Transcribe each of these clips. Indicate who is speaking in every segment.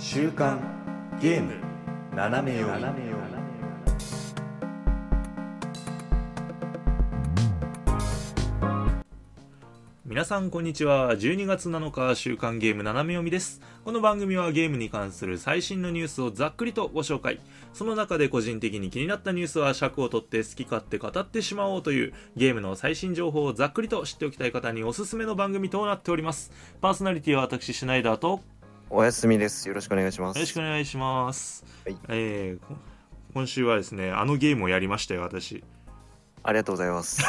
Speaker 1: 週刊ゲーム斜め読み。
Speaker 2: 皆さんこんにちは。12月7日週刊ゲーム斜め読みです。この番組はゲームに関する最新のニュースをざっくりとご紹介。その中で個人的に気になったニュースは尺を取って好き勝手語ってしまおうというゲームの最新情報をざっくりと知っておきたい方におすすめの番組となっております。パーソナリティは私シュナイダーと
Speaker 3: お休みです。よろしくお願いします。
Speaker 2: よろしくお願いします、
Speaker 3: はい。
Speaker 2: えーこ今週はですねあのゲームをやりましたよ私。
Speaker 3: ありがとうございます。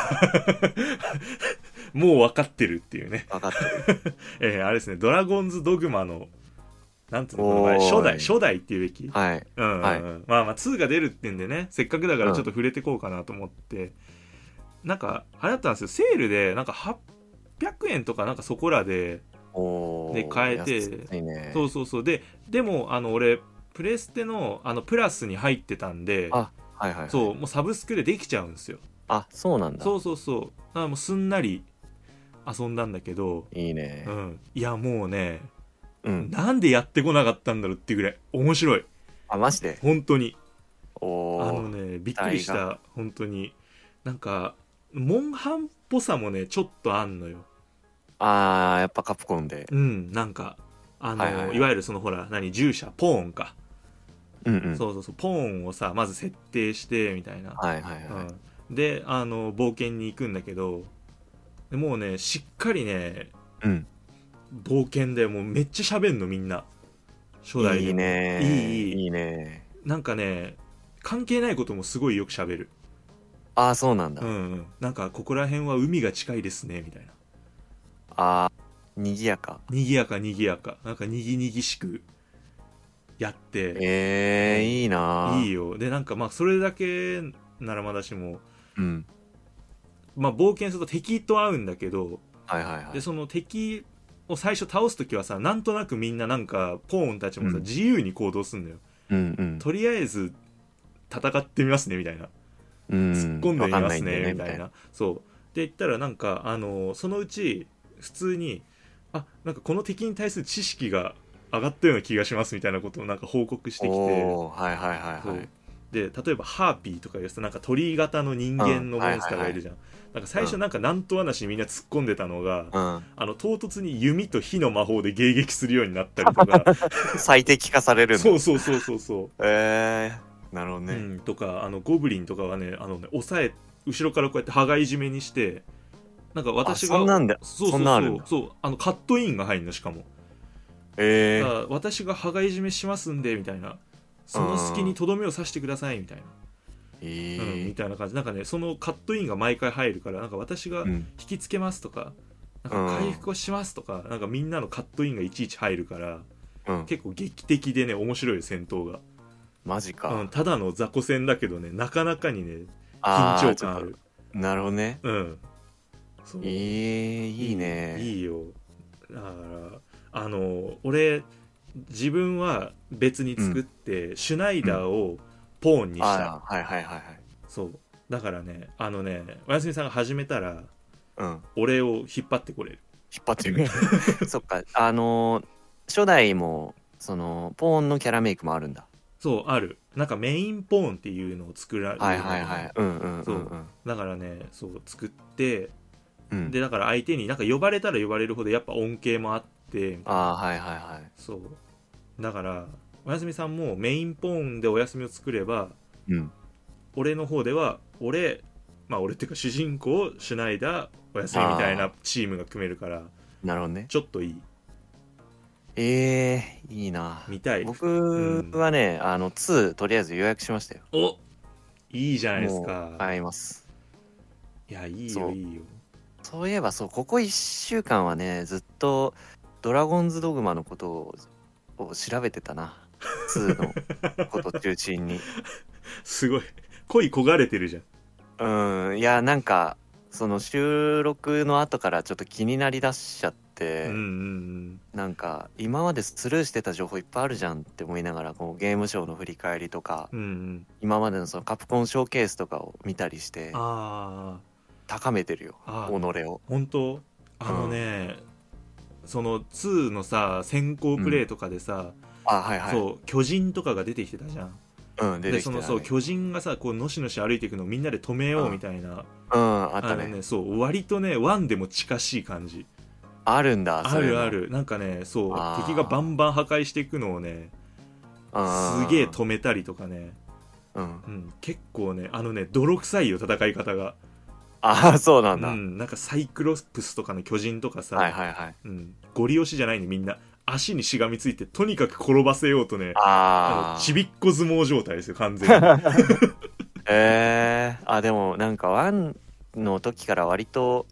Speaker 2: もう分かってるっていうね。
Speaker 3: 分かってる。
Speaker 2: えーあれですねドラゴンズドグマのなんつうの初代初代っていうべき？
Speaker 3: はい。
Speaker 2: うんうんうん。
Speaker 3: はい。
Speaker 2: まあまあ2が出るってんでねせっかくだからちょっと触れてこうかなと思って、なんかあれだったんですよ。セールでなんか800円とかなんかそこらでで変えて
Speaker 3: ね。
Speaker 2: そうそうそうででもあの俺プレステのあのプラスに入ってたんで
Speaker 3: あはいはい、はい。
Speaker 2: そうもうサブスクでできちゃうんですよ
Speaker 3: あ、そうなんだ。
Speaker 2: そうそうそうだもうすんなり遊んだんだけど、
Speaker 3: いいね
Speaker 2: う。ん、いやもうね
Speaker 3: うん。
Speaker 2: なんでやってこなかったんだろうっていうぐらい面白い
Speaker 3: あ、マジで？
Speaker 2: 本当に
Speaker 3: お
Speaker 2: あの
Speaker 3: ー。
Speaker 2: ねびっくりした本当になんかモンハンっぽさもねちょっとあんのよ
Speaker 3: あー、やっぱカプコンで。
Speaker 2: うんなんかあの、
Speaker 3: はいいはいはい。
Speaker 2: わゆるそのほら何従者ポーンか、
Speaker 3: うんうん。
Speaker 2: そうそうそうポーンをさまず設定してみたいな、
Speaker 3: はいはいはい。
Speaker 2: うん、であの冒険に行くんだけどでもうねしっかりね
Speaker 3: うん。
Speaker 2: 冒険でもうめっちゃ喋んのみんな。初代
Speaker 3: いいね。
Speaker 2: いいいい。
Speaker 3: いいね。
Speaker 2: なんかね関係ないこともすごいよく喋る。
Speaker 3: あー、そうなんだ。
Speaker 2: うんうん。なんかここら辺は海が近いですねみたいな
Speaker 3: あー、にぎやか。
Speaker 2: にぎやかにぎやかなんかにぎにぎしくやって
Speaker 3: えー、いいなー
Speaker 2: いいよでなんかまあそれだけならまだしも
Speaker 3: うん。
Speaker 2: まあ冒険すると敵と会うんだけど
Speaker 3: はいはいはい。
Speaker 2: でその敵を最初倒す時はさなんとなくみんななんかポーンたちもさ、
Speaker 3: うん
Speaker 2: 自由に行動すんのよ
Speaker 3: うんうん。
Speaker 2: とりあえず戦ってみますねみたいな
Speaker 3: うん。
Speaker 2: 突っ込んでみますねみたいなそうで言ったらなんかあのそのうち普通にあなんかこの敵に対する知識が上がったような気がしますみたいなことをなんか報告してきて
Speaker 3: はいはいはい。
Speaker 2: で例えばハーピーとかいうさなんか鳥型の人間のモンスターがいるじゃん、なんか最初なんかなんと話にみんな突っ込んでたのが、
Speaker 3: うん。
Speaker 2: あの唐突に弓と火の魔法で迎撃するようになったりとか
Speaker 3: 最適化される。
Speaker 2: そうそうそうそうそ
Speaker 3: えー、なるほど
Speaker 2: う、
Speaker 3: ね。
Speaker 2: うん、とかあのゴブリンとかはねあのね押さえ後ろからこうやって羽交い締めにしてなんか私が
Speaker 3: あそんなんだ
Speaker 2: そうそうそうそうあのカットインが入るのしかも、
Speaker 3: えー、
Speaker 2: だから私が羽交い締めしますんでみたいな。その隙にとどめを刺してくださいみたいな、
Speaker 3: え
Speaker 2: うん、み
Speaker 3: ー、
Speaker 2: たいな感じ。なんかねそのカットインが毎回入るからなんか私が
Speaker 3: うん。
Speaker 2: 引きつけますとかなんか回復をしますとか、なんかみんなのカットインがいちいち入るから
Speaker 3: うん。
Speaker 2: 結構劇的でね面白いよ戦闘が、
Speaker 3: マジか。
Speaker 2: うん、ただの雑魚戦だけどねなかなかにね緊張感ある。
Speaker 3: なるほどね。
Speaker 2: うんそう
Speaker 3: えー、いいね。
Speaker 2: いいよだからあの俺自分は別に作って、シュナイダーをポーンにした、
Speaker 3: あーはいはいはいはい。
Speaker 2: そうだからねあのねおやすみさんが始めたら
Speaker 3: うん。
Speaker 2: 俺を引っ張ってこれる
Speaker 3: 引っ張ってる。そっか、あのー初代も、その、ポーンのキャラメイクもあるんだ。
Speaker 2: そうあるなんかメインポーンっていうのを作られる
Speaker 3: はいはいはい。うんうん
Speaker 2: そう
Speaker 3: うんうん。
Speaker 2: だからねそう作って
Speaker 3: うん、
Speaker 2: でだから相手になんか呼ばれたら呼ばれるほどやっぱ恩恵もあって
Speaker 3: ああ、はいはいはい。
Speaker 2: そうだからおやすみさんもメインポーンでお休みを作れば
Speaker 3: うん。
Speaker 2: 俺の方では俺まあ俺っていうか主人公シュナイダーお休みみたいなチームが組めるから
Speaker 3: なるほどね。
Speaker 2: ちょっといい
Speaker 3: えー、いいな。
Speaker 2: 見たい
Speaker 3: 僕はね、あの、2、とりあえず予約しましたよ。
Speaker 2: おいいじゃないです
Speaker 3: も
Speaker 2: か
Speaker 3: う買います。
Speaker 2: いやいいよいいよ
Speaker 3: そういえばそうここ1週間はねずっと「ドラゴンズドグマ」のことをを調べてたな。2のこと中心に。
Speaker 2: すごい。恋焦がれてるじゃん。
Speaker 3: うん。いやなんかその収録の後からちょっと気になりだしちゃって、
Speaker 2: うんうん
Speaker 3: なんか今までスルーしてた情報いっぱいあるじゃんって思いながらこうゲームショーの振り返りとか
Speaker 2: うんうん。うん
Speaker 3: 今までのそのカプコンショーケースとかを見たりして
Speaker 2: ああ
Speaker 3: 高めてるよ
Speaker 2: あ
Speaker 3: 己を。
Speaker 2: 本当？あのね、その2のさ先行プレイとかでさ、
Speaker 3: あはいはい。
Speaker 2: そう巨人とかが出てきてたじゃん。
Speaker 3: うん
Speaker 2: でそのそう巨人がさこうのしのし歩いていくのをみんなで止めようみたいな、
Speaker 3: うんあったね。
Speaker 2: ねそう割とねワンでも近しい感じ。
Speaker 3: あるんだ
Speaker 2: あるある。なんかねそう敵がバンバン破壊していくのをね
Speaker 3: うん。
Speaker 2: すげえ止めたりとかね、
Speaker 3: うん。
Speaker 2: うん、結構ねあのね泥臭いよ戦い方が
Speaker 3: ああそうなんだ、
Speaker 2: うん、なんかサイクロプスとかの巨人とかさ、
Speaker 3: はいはいはい。
Speaker 2: うん、ゴリ押しじゃないねみんな。足にしがみついてとにかく転ばせようとねあちびっこ相撲状態ですよ完全に。
Speaker 3: えー、あでもなんかワンの時から割と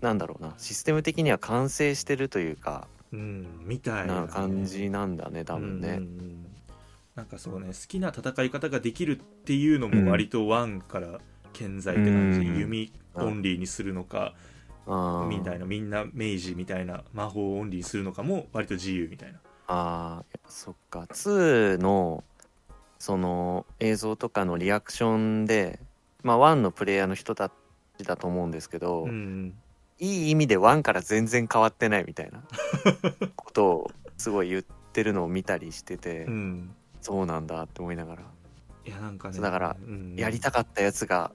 Speaker 3: なんだろうなシステム的には完成してるというか
Speaker 2: うんみたいな
Speaker 3: な感じなんだね多分ね、
Speaker 2: うんうんうん。なんかそうね好きな戦い方ができるっていうのも割とワンから健在って感じ、
Speaker 3: うん。
Speaker 2: 弓オンリーにするのか、みたいな。みんな明治みたいな魔法をオンリーにするのかも割と自由みたいな。
Speaker 3: あーそっか。2のその映像とかのリアクションでまあ1のプレイヤーの人たちだと思うんですけど、
Speaker 2: うん
Speaker 3: いい意味で1から全然変わってないみたいな ことをすごい言ってるのを見たりしてて、
Speaker 2: うん。
Speaker 3: そうなんだって思いながら。
Speaker 2: いやなんかね
Speaker 3: だから
Speaker 2: うん。
Speaker 3: やりたかったやつが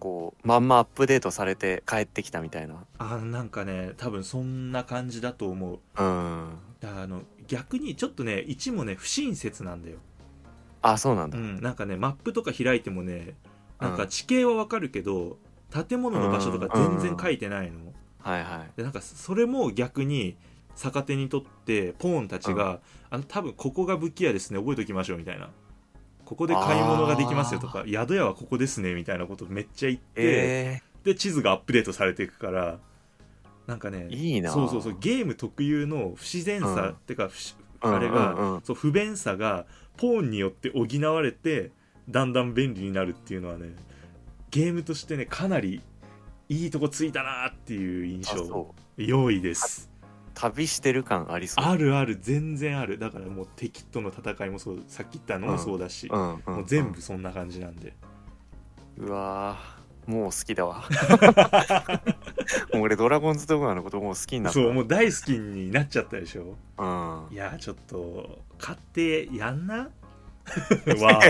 Speaker 3: こうまんまアップデートされて帰ってきたみたいな。
Speaker 2: あなんかね多分そんな感じだと思う。
Speaker 3: うん。
Speaker 2: あの逆にちょっとね1もね不親切なんだよ、
Speaker 3: あそうなんだ、
Speaker 2: うん、なんかねマップとか開いてもねなんか地形はわかるけど建物の場所とか全然書いてないの、
Speaker 3: はいはい。
Speaker 2: でなんかそれも逆に逆手にとってポーンたちが、あの多分ここが武器屋ですね覚えておきましょうみたいなここで買い物ができますよとか宿屋はここですねみたいなことめっちゃ言って、
Speaker 3: え
Speaker 2: で地図がアップデートされていくからなんかね
Speaker 3: ー、いいな。
Speaker 2: そうそうそうゲーム特有の不自然さ、
Speaker 3: うん。
Speaker 2: ってかあれが、
Speaker 3: うんうん。
Speaker 2: そう不便さがポーンによって補われてだんだん便利になるっていうのはねゲームとしてねかなりいいとこついたなっていう印象
Speaker 3: あそう。
Speaker 2: 良いです
Speaker 3: 旅してる感ありそう。
Speaker 2: あるある全然ある。だからもう敵との戦いもそうさっき言ったのもそうだし、
Speaker 3: うんうん
Speaker 2: もう全部そんな感じなんで、
Speaker 3: うわーもう好きだわ。もう俺ドラゴンズドグマのこともう好きになった。
Speaker 2: そうもう大好きになっちゃったでしょ。
Speaker 3: うん。
Speaker 2: いやちょっと買ってやんな わ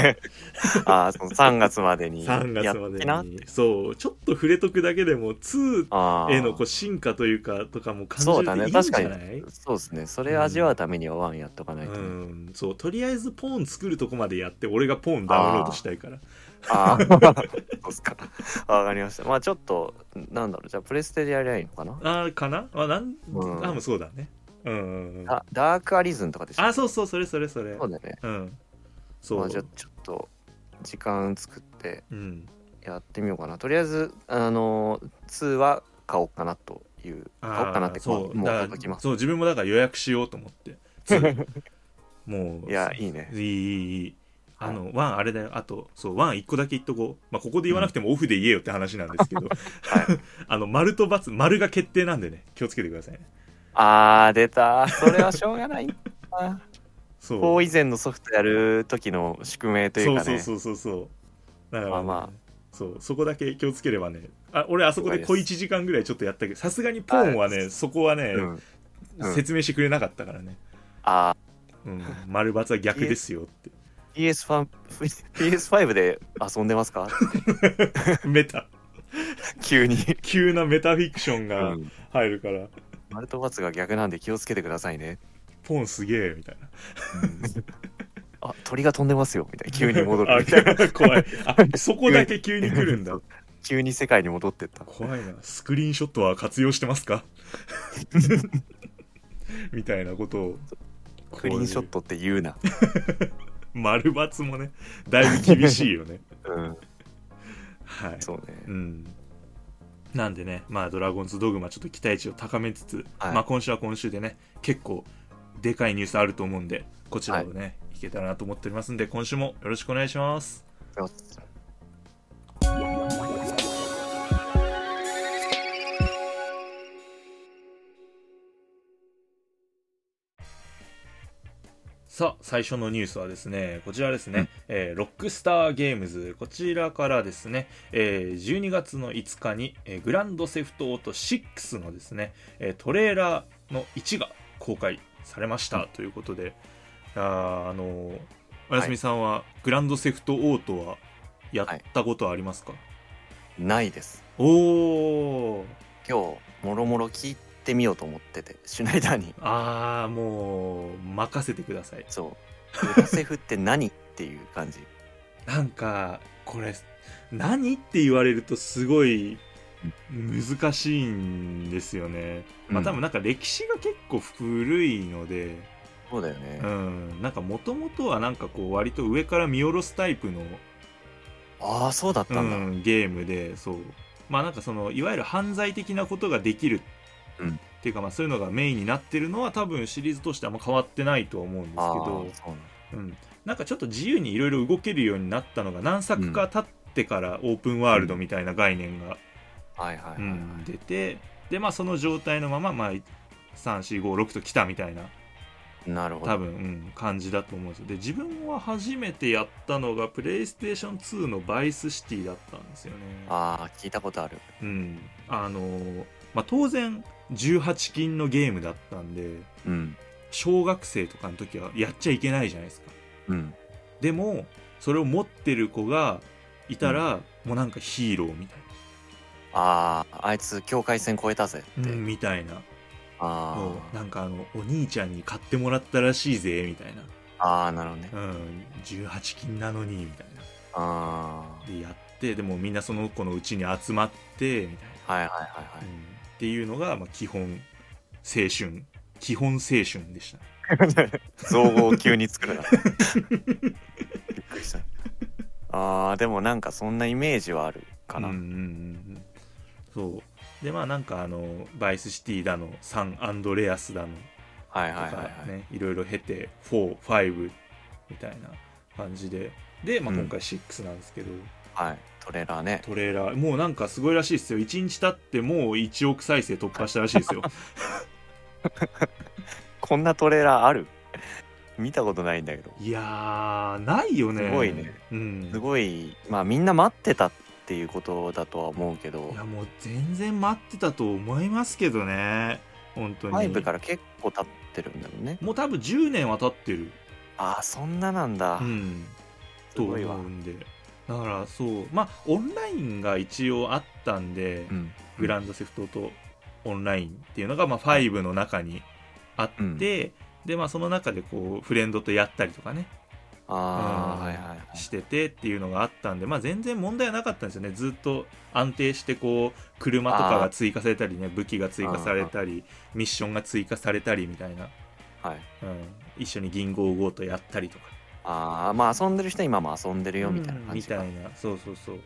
Speaker 3: あ。あその3月までに
Speaker 2: 3
Speaker 3: や
Speaker 2: 月ま
Speaker 3: ってな。
Speaker 2: でにそう。ちょっと触れとくだけでも2
Speaker 3: あー。
Speaker 2: へのこう進化というかとかも感じ
Speaker 3: そうだね。
Speaker 2: るといいんじ
Speaker 3: 確か
Speaker 2: ゃない？
Speaker 3: に。そうですね。それ味わうためにはワンやっとかないと、
Speaker 2: うん。そう。とりあえずポーン作るとこまでやって俺がポーンダウンロードしたいから。
Speaker 3: ああ そうっすか。わかりました。まあちょっとなんだろう。じゃあプレステでやりゃいいのかな？
Speaker 2: あーかな？あなん、
Speaker 3: うん。
Speaker 2: あもうそうだね。うんうんうん。
Speaker 3: ダダークアリズンとかでしょ
Speaker 2: あそうそう。それそれそれ。
Speaker 3: そうだよね。
Speaker 2: うんそう、
Speaker 3: まあじゃあちょっと時間作って
Speaker 2: うん。
Speaker 3: やってみようかな。とりあえずあの2は買おうかなという買おうかなって
Speaker 2: そう。
Speaker 3: もうきます。
Speaker 2: そう自分もだから予約しようと思って。2 もう
Speaker 3: いやいいね。
Speaker 2: いいいいいい。あの、ワンあれだよ。あとそうワン1個だけ言っとこう、まあ、ここで言わなくてもオフで言えよって話なんですけど、あの丸と×丸が決定なんでね。気をつけてくださいね。
Speaker 3: あー出たそれはしょうがないな
Speaker 2: そう。
Speaker 3: こう以前のソフトやる時の宿命というかね。
Speaker 2: そうそうそうそうそう。だから、ね、
Speaker 3: まあま
Speaker 2: そうそこだけ気をつければね。あ俺あそこで小
Speaker 3: 了解で
Speaker 2: 1時間ぐらいちょっとやったけどさすがにポーンはねそこはね、
Speaker 3: うん。うん。
Speaker 2: 説明してくれなかったからね、
Speaker 3: あ。
Speaker 2: うん、丸×は逆ですよって。
Speaker 3: ー PS5 PS5 で遊んでますか？
Speaker 2: メタ。
Speaker 3: 急に、
Speaker 2: 急なメタフィクション
Speaker 3: う
Speaker 2: が
Speaker 3: ん、
Speaker 2: 入るから、
Speaker 3: マルトバツが逆なんで気をつけてくださいね
Speaker 2: ポンすげえみたいな。
Speaker 3: あ鳥が飛んでますよみたいな。急に戻
Speaker 2: あ
Speaker 3: る。みたいな
Speaker 2: 怖い。あそこだけ急に来るんだ。
Speaker 3: 急に世界に戻ってった。
Speaker 2: 怖いな。スクリーンショットは活用してますか？みたいなことを。
Speaker 3: クリーンショットって言うな。
Speaker 2: 丸×もねだいぶ厳しいよね。
Speaker 3: うん。
Speaker 2: はい。
Speaker 3: そうね。
Speaker 2: うん。なんでねまあドラゴンズドグマちょっと期待値を高めつつ、
Speaker 3: はい。
Speaker 2: まあ今週は今週でね結構でかいニュースあると思うんでこちらをね、い、けたらなと思っておりますんで今週もよろしくお願いします。さあ最初のニュースはですねこちらですね、えーロックスターゲームズ。こちらからですね、えー12月の5日に、えーグランドセフトオート6のですね、えートレーラーの1が公開されましたということで。やーあのーおやすみさんはグランドセフトオートはやったことありますか、
Speaker 3: ないです。
Speaker 2: おお
Speaker 3: 今日もろもろ聞いてみようと思っててシュナイダーに。
Speaker 2: ああもう任せてください。
Speaker 3: そう。グラセフって何っていう感じ。
Speaker 2: なんかこれ何って言われるとすごい難しいんですよね、まあ
Speaker 3: うん
Speaker 2: 多分なんか歴史が結構古いので
Speaker 3: そうだよね、
Speaker 2: うん。なんかもともとはなんかこう割と上から見下ろすタイプの、
Speaker 3: ああそうだったんだ、
Speaker 2: うんゲームでそう。まあなんかそのいわゆる犯罪的なことができる、
Speaker 3: うん。
Speaker 2: っていうかまあそういうのがメインになってるのは多分シリーズとしてあんま変わってないとは思うんですけど
Speaker 3: そうなん
Speaker 2: うん、なんかちょっと自由にいろいろ動けるようになったのが何作か経ってからオープンワールドみたいな概念が、出てでまあその状態のまま、まあ、3456と来たみたいな
Speaker 3: なるほど。
Speaker 2: 多分、うん、感じだと思うんですよ。で自分は初めてやったのがプレイステーション2のバイスシティだったんですよね。
Speaker 3: ああ聞いたことある。
Speaker 2: うん。あのーまあ、当然18禁のゲームだったんで
Speaker 3: うん。
Speaker 2: 小学生とかの時はやっちゃいけないじゃないですか。
Speaker 3: うん。
Speaker 2: でもそれを持ってる子がいたら、もうなんかヒーローみたい
Speaker 3: あああいつ境界線越えたぜっ
Speaker 2: な、
Speaker 3: て、
Speaker 2: みたいな。
Speaker 3: あ
Speaker 2: なんかあのお兄ちゃんに買ってもらったらしいぜみたいな、
Speaker 3: あああなるほどね。
Speaker 2: うん、18金なのにみたいな。
Speaker 3: あ
Speaker 2: でやってでもみんなその子のうちに集まってみたいな、
Speaker 3: あはいはいはいはい。
Speaker 2: うん、っていうのが、まあ、基本青春。基本青春でした。
Speaker 3: 造語を急に作るな。びっくりした。あーでもなんかそんなイメージはあるかな、
Speaker 2: うんうんうんうんそう。でまあなんかあのバイスシティだのサンアンドレアスだの
Speaker 3: はい
Speaker 2: とか
Speaker 3: はいはい。はい、
Speaker 2: ね、いろいろ経て45みたいな感じで。で、まあ、
Speaker 3: うん。
Speaker 2: 今回6なんですけど、
Speaker 3: はい、トレーラーね。
Speaker 2: トレーラー。もうなんかすごいらしいですよ。1日経ってもう1億再生突破したらしいですよ。
Speaker 3: こんなトレーラーある？見たことないんだけど。
Speaker 2: いやーないよね。
Speaker 3: すごいね。
Speaker 2: うん。
Speaker 3: すごい。まあみんな待ってたっていうことだとは思うけど。
Speaker 2: いやもう全然待ってたと思いますけどね。本当に。
Speaker 3: 5から結構経ってるんだもんね。
Speaker 2: もう多分10年は経ってる。
Speaker 3: ああそんななんだ、
Speaker 2: うん。
Speaker 3: す
Speaker 2: と思うんで。だからそう。まあオンラインが一応あったんで、
Speaker 3: うん。
Speaker 2: グランドセフトとオンラインっていうのが、まあ、5の中にあって、でまあその中でこうフレンドとやったりとかね
Speaker 3: あはいはいはい。
Speaker 2: しててっていうのがあったんで、まあ、全然問題はなかったんですよね。ずっと安定してこう車とかが追加されたりね武器が追加されたりミッションが追加されたりみたいな、
Speaker 3: はい。
Speaker 2: うん、一緒に銀行強盗やったりとか。
Speaker 3: ああまあ遊んでる人は今も遊んでるよみたいな
Speaker 2: うん
Speaker 3: 感じか、
Speaker 2: みたいな。そうそうそう。っ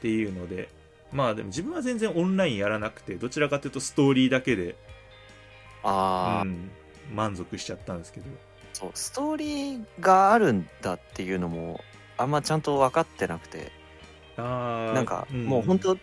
Speaker 2: ていうので。まあでも自分は全然オンラインやらなくてどちらかというとストーリーだけで、
Speaker 3: ああ、
Speaker 2: うん、満足しちゃったんですけど
Speaker 3: そうストーリーがあるんだっていうのもあんまちゃんと分かってなくて。
Speaker 2: あー
Speaker 3: なんか
Speaker 2: う
Speaker 3: もう本当好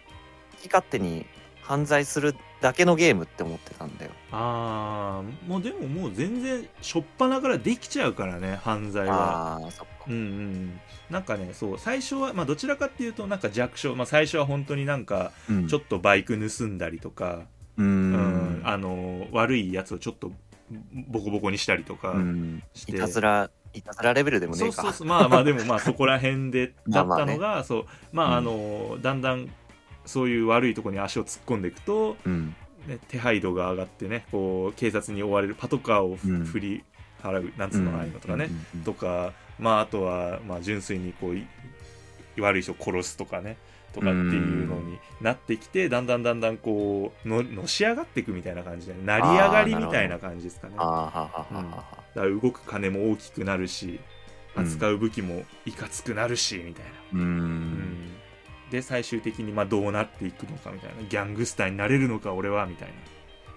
Speaker 3: き勝手に犯罪するだけのゲームって思ってたんだよ。
Speaker 2: ああもうでももう全然初っ端からできちゃうからね犯罪は。
Speaker 3: ああそっか。
Speaker 2: うんうんなんかねそう最初はまあどちらかっていうとなんか弱小まあ最初は本当になんか
Speaker 3: うん。
Speaker 2: ちょっとバイク盗んだりとか、
Speaker 3: うー
Speaker 2: うん
Speaker 3: ん
Speaker 2: あの悪いやつをちょっとボコボコにしたりとか
Speaker 3: うん。
Speaker 2: して、
Speaker 3: いたずらいたずらレベルでもねえか。
Speaker 2: そうそうそう。まあまあでもまあそこら辺でだったのが
Speaker 3: まあ
Speaker 2: そう。まあ
Speaker 3: うん。
Speaker 2: あのだんだんそういう悪いところに足を突っ込んでいくと、
Speaker 3: うん。
Speaker 2: ね、手配度が上がってねこう警察に追われるパトカーをふ
Speaker 3: うん。
Speaker 2: 振り払うなんつうのああいうのとかね、
Speaker 3: うんうん。
Speaker 2: とかまああとはまあ純粋にこうい悪い人を殺すとかねとかっていうのになってきてだんだんだんだんこうののし上がっていくみたいな感じで成り上がりみたいな感じですかねだから動く金も大きくなるし
Speaker 3: うん。
Speaker 2: 扱う武器もいかつくなるしみたいな、
Speaker 3: う
Speaker 2: ん。ん。で最終的にまあどうなっていくのかみたいな。ギャングスターになれるのか俺はみたいな。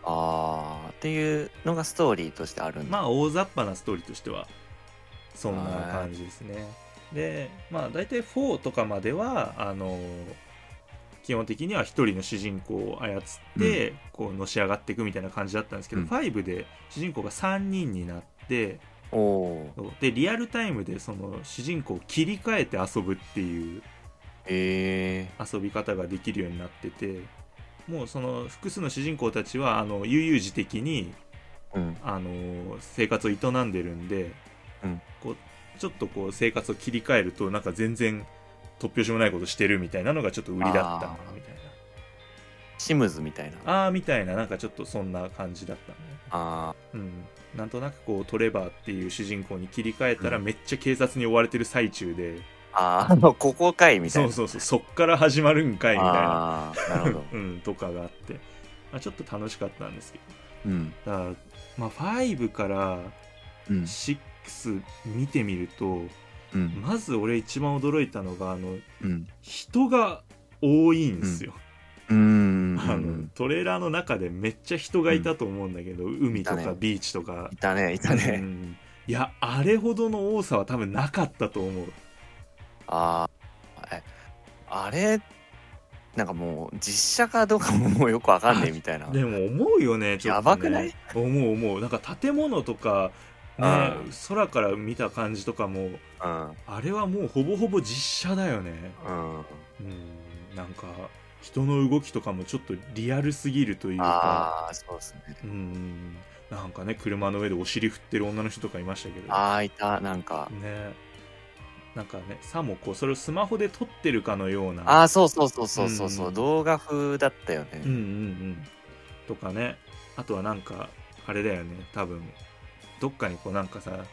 Speaker 3: ああっていうのがストーリーとしてあるんだ。
Speaker 2: まあ大雑把なストーリーとしてはそんな感じですねでまあ大体4とかまではあの基本的には一人の主人公を操って、こうのし上がっていくみたいな感じだったんですけど、
Speaker 3: うん。
Speaker 2: 5で主人公が3人になってでリアルタイムでその主人公を切り替えて遊ぶっていう遊び方ができるようになっててもうその複数の主人公たちはあの悠々自適に
Speaker 3: うん。
Speaker 2: あの生活を営んでるんで
Speaker 3: うん
Speaker 2: ちょっとこう生活を切り替えるとなんか全然突拍子もないことしてるみたいなのがちょっと売りだったみたいな。
Speaker 3: シムズみたいな。
Speaker 2: ああみたいな。なんかちょっとそんな感じだったね。
Speaker 3: ああ
Speaker 2: うん。なんとなくこうトレバーっていう主人公に切り替えたらめっちゃ警察に追われてる最中で、
Speaker 3: うん、ああここかいみたいな。
Speaker 2: そうそうそう。そっから始まるんかいみたいな。
Speaker 3: なるほど、
Speaker 2: うん、とかがあって、まあ、ちょっと楽しかったんですけど、
Speaker 3: うん、
Speaker 2: だからまあ5から6 X 見てみると、
Speaker 3: うん、
Speaker 2: まず俺一番驚いたのがあの、
Speaker 3: うん、
Speaker 2: 人が多いんですよ。
Speaker 3: うん、
Speaker 2: あのトレーラーの中でめっちゃ人がいたと思うんだけど、海とかビーチとか。
Speaker 3: いたねいたね、
Speaker 2: いやあれほどの多さは多分なかったと思う。
Speaker 3: ああれなんかもう実写かどうかももうよくわかんねえみたいな。
Speaker 2: でも思うよねちょっと、ね、
Speaker 3: やばくない？
Speaker 2: 思う思う。なんか建物とか空から見た感じとかも
Speaker 3: うん。
Speaker 2: あれはもうほぼほぼ実写だよね。
Speaker 3: うん。
Speaker 2: うん。なんか人の動きとかもちょっとリアルすぎるというか。
Speaker 3: ああそうですね。
Speaker 2: うん。なんかね車の上でお尻振ってる女の人とかいましたけど。
Speaker 3: ああいたなんか。
Speaker 2: ね。なんかねさもこうそれをスマホで撮ってるかのような。
Speaker 3: ああそうそうそうそうそうそう、
Speaker 2: うん。
Speaker 3: 動画風だったよね、
Speaker 2: うんうんうん。とかね。あとはなんかあれだよね多分どっかにこうなんかさ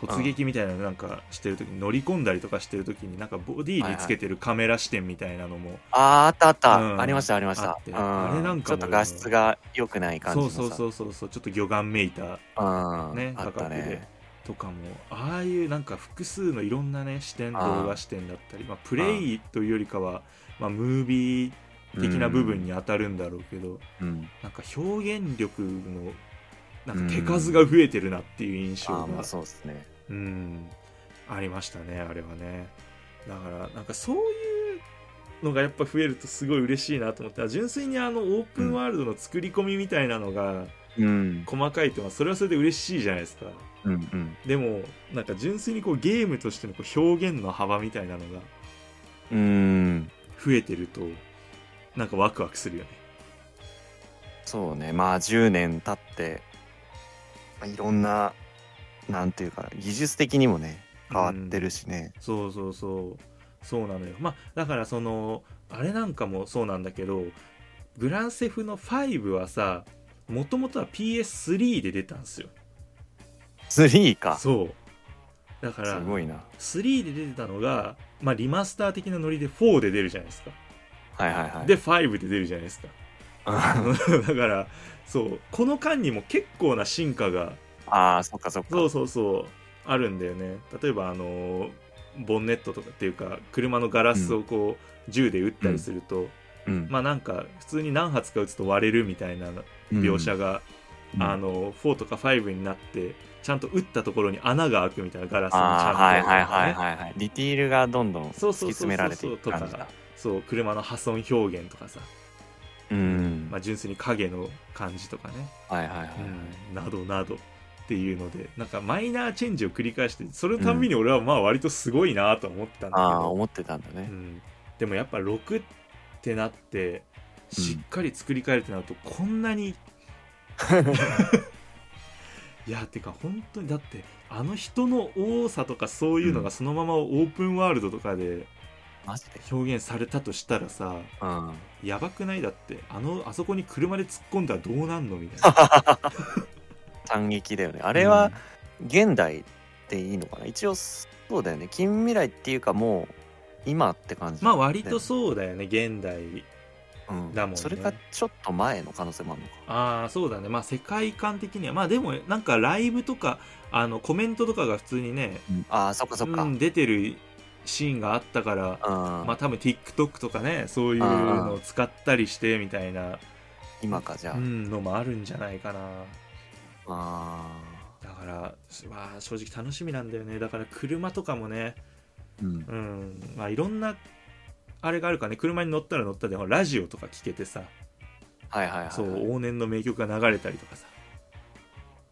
Speaker 2: 突撃みたいなのなんかしてる時に乗り込んだりとかしてる時になんかボディにつけてるカメラ視点みたいなのも、
Speaker 3: あああったあった、
Speaker 2: うん。
Speaker 3: ありましたありました。
Speaker 2: あれなんかも
Speaker 3: ちょっと画質が良くない感じ
Speaker 2: そうそうそうそうそうちょっと魚眼めいた
Speaker 3: うん。
Speaker 2: ね
Speaker 3: あった
Speaker 2: 画角で
Speaker 3: ね
Speaker 2: とかもああいうなんか複数のいろんなね視点動画視点だったり、まあ、プレイというよりかは、まあ、ムービー的な部分に当たるんだろうけど、
Speaker 3: うん。
Speaker 2: なんか表現力のなんか手数が増えてるなっていう印象が、
Speaker 3: あそうですね。
Speaker 2: うん。ありましたねあれはね。だからなんかそういうのがやっぱ増えるとすごい嬉しいなと思って。純粋にあのオープンワールドの作り込みみたいなのが
Speaker 3: うん。
Speaker 2: 細かいとはそれはそれで嬉しいじゃないですか。
Speaker 3: うんうん。
Speaker 2: でもなんか純粋にこうゲームとしてのこう表現の幅みたいなのが
Speaker 3: うん。
Speaker 2: 増えてるとなんかワクワクするよね。
Speaker 3: そうね。まあ10年経ってまあいろんななんていうか技術的にもね変わってるしね、
Speaker 2: そうそうそう。そうなのよ。まあだからそのあれなんかもそうなんだけどグランセフの5はさもともとは PS3 で出たんですよ。
Speaker 3: 3か。す
Speaker 2: そう。だから
Speaker 3: ごいな。
Speaker 2: 3で出てたのが、まあ、リマスター的なノリで4で出るじゃないですか。
Speaker 3: はいはいはい。
Speaker 2: で5で出るじゃないですか。だからそう。この間にも結構な進化が
Speaker 3: ああそっかそっか。
Speaker 2: そうそうそうあるんだよね。例えばあのボンネットとかっていうか車のガラスをこう、銃で撃ったりすると、
Speaker 3: うん。
Speaker 2: まあなんか普通に何発か撃つと割れるみたいな描写が、
Speaker 3: うん。
Speaker 2: あの4とか5になってちゃんと撃ったところに穴が開くみたいなガラスにちゃんと
Speaker 3: はいはいはい
Speaker 2: ね
Speaker 3: はいはい。ディティールがどんどん突き詰められていく感じだ。
Speaker 2: そう車の破損表現とかさ、
Speaker 3: うん。
Speaker 2: まあ、純粋に影の感じとかね、
Speaker 3: はいはいはい。
Speaker 2: うん。などなどっていうのでなんかマイナーチェンジを繰り返してそれのたんびに俺はまあ割とすごいなと思ってたんだけど、
Speaker 3: ああ思ってたんだね。
Speaker 2: うん、でもやっぱ6ってなってしっかり作り変えるってなるとこんなに、いやてか本当にだってあの人の多さとかそういうのがそのままオープンワールドとかで。表現されたとしたらさ
Speaker 3: うん
Speaker 2: やばくない？だってあのあそこに車で突っ込んだらどうなんの？みたいな。
Speaker 3: 惨劇だよね。あれは現代でいいのかな？一応そうだよね。近未来っていうかもう今って感じ。
Speaker 2: まあ割とそうだよね。現代
Speaker 3: うん
Speaker 2: だもんね。
Speaker 3: それかちょっと前の可能性もあるのか。
Speaker 2: ああそうだね。まあ世界観的には。まあでもなんかライブとかあのコメントとかが普通にね、
Speaker 3: ああそっかそっか。
Speaker 2: うん出てるシーンがあったから
Speaker 3: うん
Speaker 2: まあ多分 TikTok とかねそういうのを使ったりしてみたいな、
Speaker 3: 今かじゃあ、
Speaker 2: うん、のもあるんじゃないかな。
Speaker 3: あ
Speaker 2: だからわあ正直楽しみなんだよね。だから車とかもね
Speaker 3: ーうん。
Speaker 2: うん。まあいろんなあれがあるからね。車に乗ったら乗ったでラジオとか聞けてさ。
Speaker 3: はいはいはい
Speaker 2: そう往年の名曲が流れたりとかさ、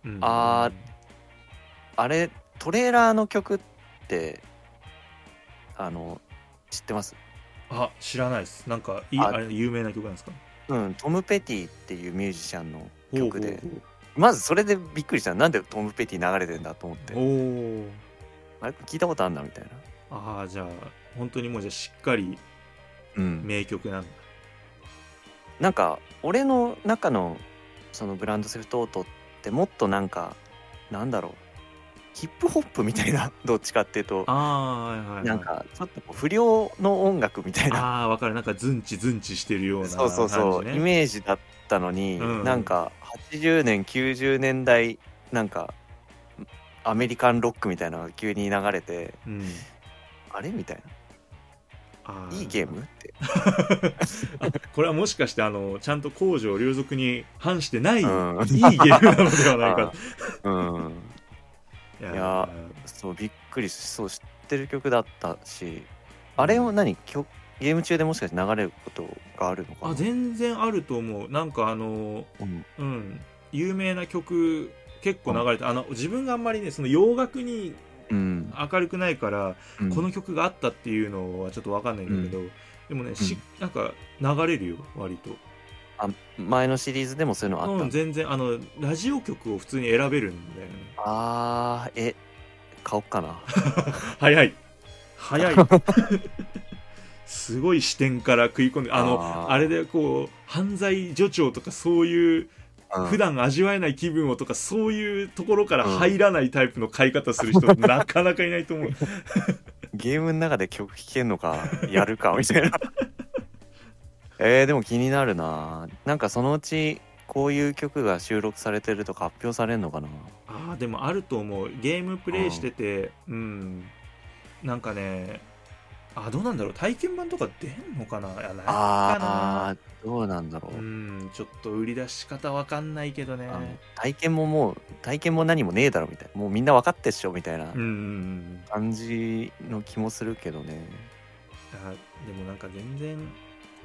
Speaker 2: うん。
Speaker 3: ああれトレーラーの曲ってあの知ってます？
Speaker 2: あ知らないです。なんかいい
Speaker 3: あ
Speaker 2: あれ有名な曲なんですか？
Speaker 3: うんトム・ペティっていうミュージシャンの曲で
Speaker 2: ほうほう。ほう
Speaker 3: まずそれでびっくりした。なんでトム・ペティ流れてんだと思って。
Speaker 2: おお
Speaker 3: あれ聞いたことあんなみたいな。
Speaker 2: ああじゃあ本当にもうじゃあしっかり
Speaker 3: うん。
Speaker 2: 名曲なんだ。
Speaker 3: なんか俺の中のそのグランドセフトオートってもっとなんかなんだろうヒップホップみたいなどっちかっていうと。
Speaker 2: ああはいはい、はい、
Speaker 3: なんかちょっと不良の音楽みたいな。
Speaker 2: ああわかる。なんかズンチズンチしてるような
Speaker 3: そうそうそう、イメージだったのに、
Speaker 2: うん
Speaker 3: なんか80年90年代なんかアメリカンロックみたいなのが急に流れて
Speaker 2: うん。
Speaker 3: あれみたい
Speaker 2: あ
Speaker 3: ないいゲームって。
Speaker 2: あ これはもしかしてあのちゃんと公序良俗に反してない、
Speaker 3: うん。
Speaker 2: いいゲームなのではないか
Speaker 3: うん
Speaker 2: いや
Speaker 3: そうびっくりしそう知ってる曲だったしあれを何曲ゲーム中でもしかして流れることがあるのかな？
Speaker 2: あ全然あると思う。なんかあの
Speaker 3: うん。
Speaker 2: うん。有名な曲結構流れて、あの自分があんまりねその洋楽に
Speaker 3: うん。
Speaker 2: 明るくないから、
Speaker 3: うん。
Speaker 2: この曲があったっていうのはちょっと分かんないんだけど、でもね、しなんか流れるよ割と、
Speaker 3: あ前のシリーズでもそういうのあった、
Speaker 2: うん、全然あのラジオ曲を普通に選べるんだよね。
Speaker 3: あーえ買おっかな。
Speaker 2: 早い。早い。すごい視点から食い込んであの
Speaker 3: あ
Speaker 2: れでこう犯罪助長とかそういう
Speaker 3: うん。
Speaker 2: 普段味わえない気分をとかそういうところから入らないタイプの買い方する人、なかなかいないと思う。
Speaker 3: ゲームの中で曲聴けんのかやるかみたいなえー、でも気になるな。なんかそのうちこういう曲が収録されてるとか発表されるのかな。
Speaker 2: あーでもあると思う。ゲームプレイしててうん。なんかねあどうなんだろう。体験版とか出んのかな？いやないかな。
Speaker 3: あーどうなんだろう、
Speaker 2: うんちょっと売り出し方わかんないけどね。
Speaker 3: 体験ももう体験も何もねえだろみたいな。もうみんな分かってっしょみたいな感じの気もするけどね。
Speaker 2: あでもなんか全然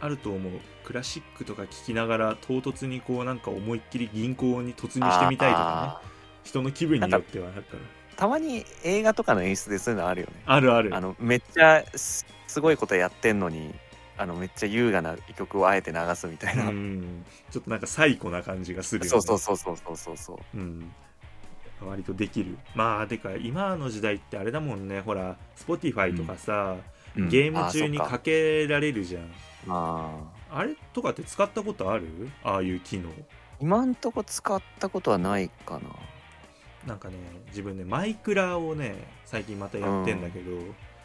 Speaker 2: あると思う。クラシックとか聴きながら唐突にこうなんか思いっきり銀行に突入してみたいとか
Speaker 3: あ
Speaker 2: ね人の気分によってはあるか。ら
Speaker 3: ーたまに映画とかの演出でそういうのあるよね。
Speaker 2: あるある。
Speaker 3: あのめっちゃすすごいことやってんのにあのめっちゃ優雅な曲をあえて流すみたいな、
Speaker 2: うん。ちょっとなんか最古な感じがするよね。
Speaker 3: そうそうそうそうそうそうそう
Speaker 2: う。ん。割とできる。まあでか今の時代ってあれだもんね。ほら Spotify とかさ、
Speaker 3: うん。
Speaker 2: ゲーム中にかけられるじゃん
Speaker 3: あー。
Speaker 2: あれとかって使ったことある？ああいう機能。
Speaker 3: 今んとこ使ったことはないかな。
Speaker 2: なんかね自分ねマイクラをね最近またやってんだけど、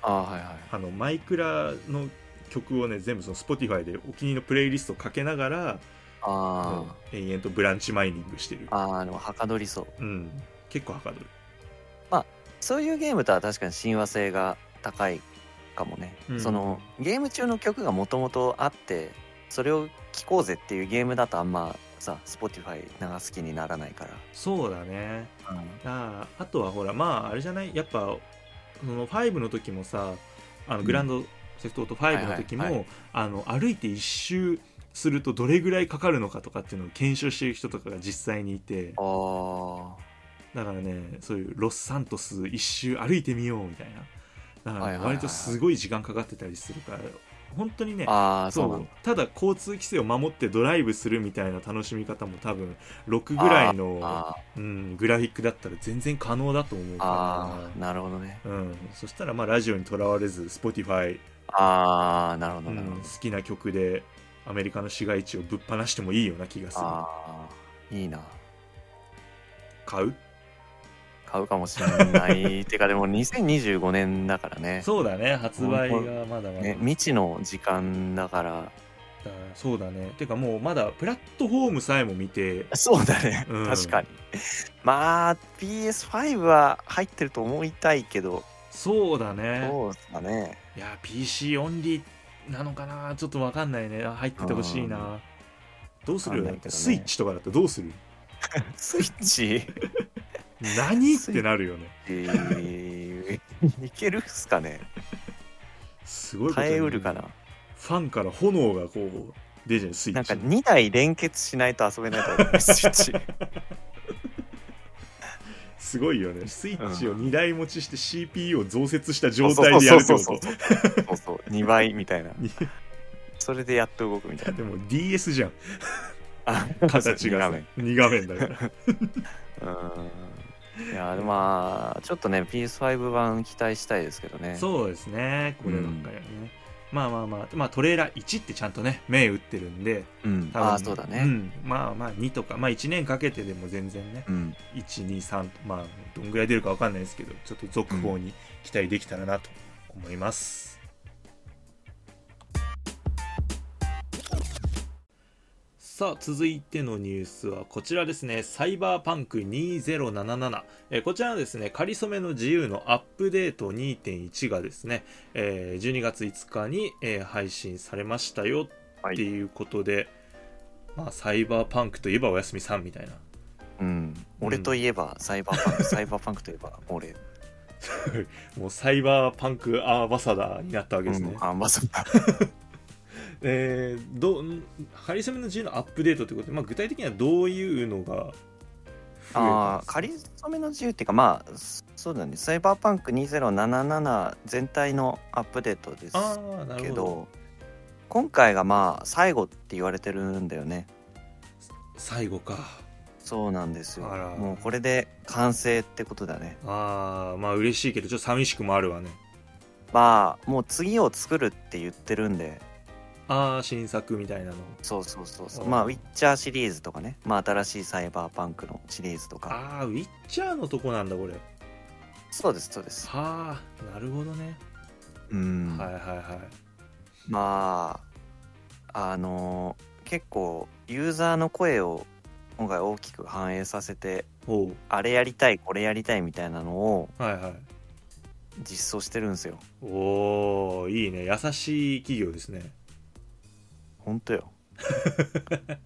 Speaker 3: あーはいはい。
Speaker 2: あのマイクラの曲をね全部その Spotify でお気に入りのプレイリストをかけながら
Speaker 3: あ
Speaker 2: もう延々とブランチマイニングしてる。
Speaker 3: ーあーあのはかどりそう。
Speaker 2: うん。結構はかどる。
Speaker 3: そういうゲームとは確かに親和性が高いかもね、
Speaker 2: うん。
Speaker 3: そのゲーム中の曲がもともとあってそれを聴こうぜっていうゲームだとあんまさ Spotify 流す気にならないから、
Speaker 2: そうだね。ああとはほらまああれじゃない？やっぱその5の時もさあの
Speaker 3: うん。
Speaker 2: グランドセフトオート5の時も、歩いて一周するとどれぐらいかかるのかとかっていうのを検証してる人とかが実際にいて。だからねそういうロスサントス一周歩いてみようみたいなだから割とすごい時間かかってたりするから本当にね
Speaker 3: そう
Speaker 2: ただ交通規制を守ってドライブするみたいな楽しみ方も多分6ぐらいの
Speaker 3: あ
Speaker 2: うん、グラフィックだったら全然可能だと思う
Speaker 3: ー
Speaker 2: か
Speaker 3: あーなるほどね。
Speaker 2: ら、うん、そしたらまあラジオにとらわれず Spotify、
Speaker 3: ああなるほ
Speaker 2: うん
Speaker 3: どなるほど、
Speaker 2: 好きな曲でアメリカの市街地をぶっ放してもいいような気がする。
Speaker 3: いいな。
Speaker 2: 買う？
Speaker 3: 買うかもしれない。てかでも2025年だからね。
Speaker 2: そうだね。発売がまだまだ、
Speaker 3: ね未知の時間だから。
Speaker 2: だそうだね。てかもうまだプラットフォームさえも見て。
Speaker 3: そうだね、
Speaker 2: うん。
Speaker 3: 確かに。まあ PS5 は入ってると思いたいけど。
Speaker 2: そうだね。
Speaker 3: そうですかね。
Speaker 2: いや PC オンリーなのかな。ちょっとわかんないね。あ入っててほしいな。
Speaker 3: うん。
Speaker 2: どうする？
Speaker 3: ね。
Speaker 2: スイッチとかだったらどうする？
Speaker 3: スイッチ？
Speaker 2: 何？ってなるよね。
Speaker 3: えーいけるっすかね？
Speaker 2: すごい
Speaker 3: 耐えうるかな？
Speaker 2: ファンから炎がこう出てるスイ
Speaker 3: なんか
Speaker 2: ッチ
Speaker 3: 2台連結しないと遊べないと思う。スイッチ。
Speaker 2: すごいよね。スイッチを
Speaker 3: う
Speaker 2: 2台持ちして CPU を増設した状態でやるってこと？
Speaker 3: そうそうそうそう。2倍みたいな。
Speaker 2: に
Speaker 3: それでやっと動くみたいな。
Speaker 2: でも DS じゃん。
Speaker 3: あ
Speaker 2: 形がさ。
Speaker 3: 画面。
Speaker 2: 2画面だから。
Speaker 3: うんいやまあちょっとね PS5 版期待したいですけどね。
Speaker 2: そうですね。こればっかりはね、まあまあまあまあトレーラー1ってちゃんとね目打ってるんで
Speaker 3: うん。
Speaker 2: 多分
Speaker 3: ああそうだね。
Speaker 2: ん、まあまあ2とかまあ1年かけてでも全然ね
Speaker 3: うん。
Speaker 2: 123まあどんぐらい出るかわかんないですけどちょっと続報に期待できたらなと思います、さあ続いてのニュースはこちらですね。サイバーパンク2077、えーこちらのですね仮初めの自由のアップデート2.1がですね、えー12月5日に、えー配信されましたよっていうことで、まあサイバーパンクといえばおやすみさんみたいな。
Speaker 3: うん。俺といえばサイバーパンク サイバーパンクといえば俺。
Speaker 2: もうサイバーパンクアンバサダーになったわけですね。
Speaker 3: うんあまあそうだ
Speaker 2: えー、どんハリセメの自由のアップデートということで、まあ、具体的にはどういうのが
Speaker 3: あ仮初めの自由っていうかまあそうだね。サイバーパンク2077全体のアップデートですけど今回がまあ最後って言われてるんだよね。
Speaker 2: 最後か。
Speaker 3: そうなんですよ。もうこれで完成ってことだね。
Speaker 2: ああまあ嬉しいけどちょっと寂しくもあるわね。
Speaker 3: まあもう次を作るって言ってるんで
Speaker 2: ああ新作みたいなの。
Speaker 3: そうそうそうそう。
Speaker 2: うん。
Speaker 3: まあウィッチャーシリーズとかね。まあ新しいサイバーパンクのシリーズとか。
Speaker 2: ああウィッチャーのとこなんだこれ。
Speaker 3: そうですそうです。
Speaker 2: はあなるほどね、
Speaker 3: うん。
Speaker 2: はいはいはい。
Speaker 3: まああの結構ユーザーの声を今回大きく反映させてあれやりたいこれやりたいみたいなのを
Speaker 2: はいはい。
Speaker 3: 実装してるんですよ。
Speaker 2: おおいいね。優しい企業ですね
Speaker 3: ほんとよ。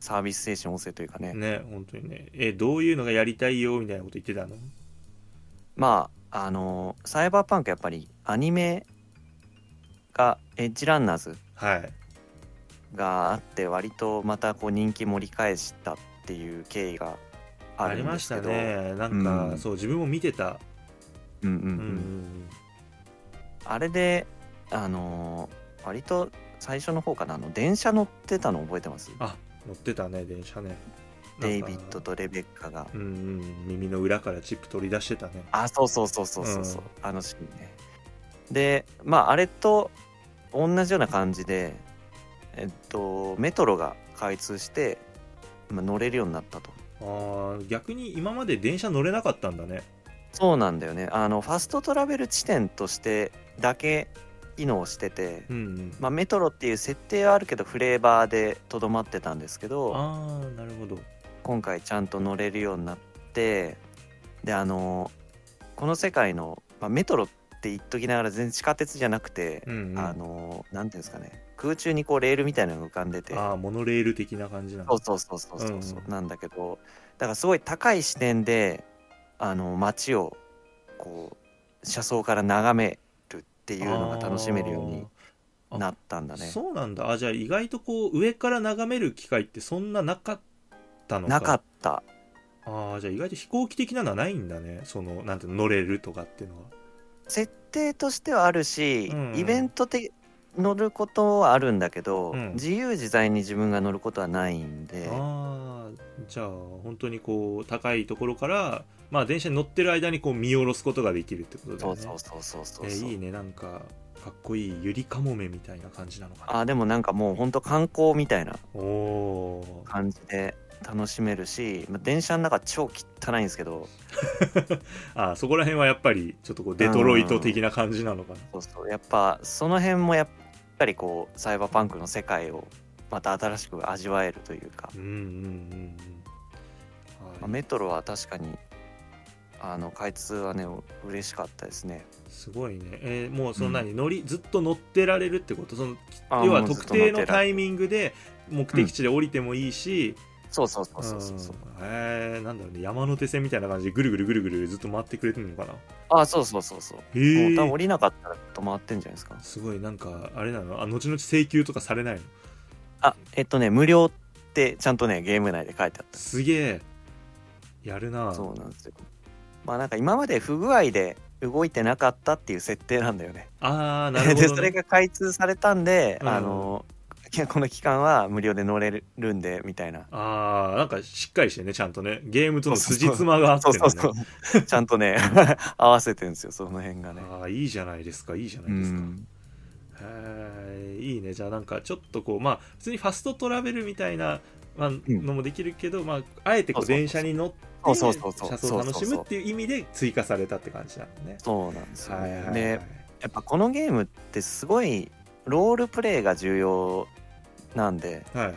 Speaker 3: サービス精神旺盛というかね。
Speaker 2: ね本当にね。えどういうのがやりたいよみたいなこと言ってたの？
Speaker 3: まああのサイバーパンクやっぱりアニメがエッジランナーズ
Speaker 2: はい。
Speaker 3: があって割とまたこう人気盛り返したっていう経緯があ
Speaker 2: りましたね。なんか、
Speaker 3: うん。
Speaker 2: そう自分も見てた。
Speaker 3: うんうんうん
Speaker 2: うん。うん
Speaker 3: あれであのー割と最初の方かなあの電車乗ってたの覚えてます？
Speaker 2: あ乗ってたね電車ね。
Speaker 3: デイビッド
Speaker 2: と
Speaker 3: とレベッカが。
Speaker 2: うんうん耳の裏からチップ取り出してたね。
Speaker 3: あそうそうそうそうそうそう、
Speaker 2: うん。
Speaker 3: あのシーンね。でまああれと同じような感じでえっとメトロが開通して、まあ、乗れるようになったと。
Speaker 2: あー逆に今まで電車乗れなかったんだね。
Speaker 3: そうなんだよね。あのファストトラベル地点としてだけ機能してて、
Speaker 2: うんうん。
Speaker 3: まあ、メトロっていう設定はあるけどフレーバーでとどまってたんですけど
Speaker 2: ああなるほど。
Speaker 3: 今回ちゃんと乗れるようになってであのこの世界の、まあ、メトロって言っときながら全然地下鉄じゃなくて、
Speaker 2: うんうん。
Speaker 3: あのなんていうんですかね空中にこうレールみたいなのが浮かんでて。
Speaker 2: ああモノレール的な感じなんだ。
Speaker 3: そうそうそうそうそうそう、
Speaker 2: うんうん。
Speaker 3: なんだけどだからすごい高い視点であの街をこう車窓から眺めるっていうのが楽しめるようになったんだね。
Speaker 2: そうなんだ。あじゃあ意外とこう上から眺める機会ってそんななかったのか。
Speaker 3: なかった。
Speaker 2: ああじゃあ意外と飛行機的なのはないんだね。そのなんていうの乗れるとかっていうのは。
Speaker 3: 設定としてはあるし、
Speaker 2: うん。うん
Speaker 3: イベントで乗ることはあるんだけど、
Speaker 2: うん。
Speaker 3: 自由自在に自分が乗ることはないんで。
Speaker 2: ああじゃあ本当にこう高いところからまあ電車に乗ってる間にこう見下ろすことができるってことだよね。
Speaker 3: そうそうそうそうそう
Speaker 2: えーいいね。なんかかっこいいゆりかもめみたいな感じなのかな。
Speaker 3: あでもなんかもうほんと観光みたいな感じで楽しめるし、まあ、電車の中超汚いんですけど。
Speaker 2: あーそこら辺はやっぱりちょっとこうデトロイト的な感じなのかな。
Speaker 3: そうそう。やっぱその辺もやっぱりこうサイバーパンクの世界をまた新しく味わえるというか、
Speaker 2: うんうんうんうん。
Speaker 3: まあ、
Speaker 2: はい
Speaker 3: メトロは確かにあの開通はね嬉しかったですね。
Speaker 2: すごいね、えーもうその何、乗りずっと乗ってられるってこと？その要は特定のタイミングで目的地で降りてもいいし、
Speaker 3: そうそうそうそうそうそう。
Speaker 2: うん。えーなんだろうね。山手線みたいな感じでぐるぐるぐるぐるずっと回ってくれてるのかな？
Speaker 3: あそうそうそうそう。
Speaker 2: へえ
Speaker 3: もう多分降りなかったら止まってんじゃないですか。
Speaker 2: すごいなんかあれなの？あ後々請求とかされないの？
Speaker 3: あえっとね無料ってちゃんとねゲーム内で書いてあった。
Speaker 2: すげえ。やるな
Speaker 3: そうなんですよまあなんか今まで不具合で動いてなかったっていう設定なんだよね。
Speaker 2: ああなるほど、ね、
Speaker 3: でそれが開通されたんで、
Speaker 2: うん。
Speaker 3: あの この期間は無料で乗れるんでみたいな。
Speaker 2: ああなんかしっかりしてねちゃんとね。ゲームとの辻褄があって
Speaker 3: そう
Speaker 2: ね。
Speaker 3: そうそう ちゃんとね 合わせてるんですよその辺がね。
Speaker 2: ああいいじゃないですかいいじゃな
Speaker 3: う
Speaker 2: いですか、
Speaker 3: ん。
Speaker 2: へえいいね。じゃあなんかちょっとこうまあ普通にファストトラベルみたいな、まあのもできるけど、まあ、あえてこう電車に乗って車窓を楽しむっていう意味で追加されたって感じなんだね。
Speaker 3: そうなんですよね、
Speaker 2: はいはいはい。
Speaker 3: でやっぱこのゲームってすごいロールプレイが重要なんで
Speaker 2: はいはい。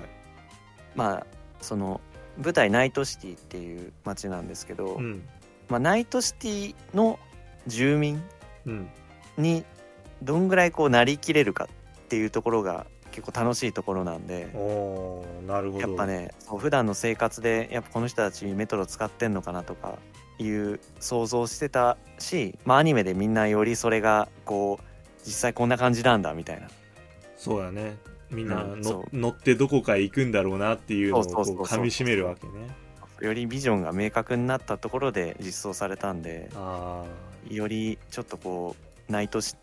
Speaker 3: まあその舞台ナイトシティっていう街なんですけど、
Speaker 2: うん。
Speaker 3: まあ、ナイトシティの住民
Speaker 2: うん。
Speaker 3: にどんぐらいこうなりきれるかっていうところが結構楽しいところなんで
Speaker 2: おーなるほど。
Speaker 3: やっぱねそう普段の生活でやっぱこの人たちメトロ使ってんのかなとかいう想像してたし、まあ、アニメでみんなよりそれがこう実際こんな感じなんだみたいな。
Speaker 2: そうやね。みんなの
Speaker 3: うんそ
Speaker 2: 乗ってどこかへ行くんだろうなっていうのを
Speaker 3: そうそうそうそう
Speaker 2: こう。噛みしめるわけね。
Speaker 3: よりビジョンが明確になったところで実装されたんで
Speaker 2: あ
Speaker 3: よりちょっとこうナイトシ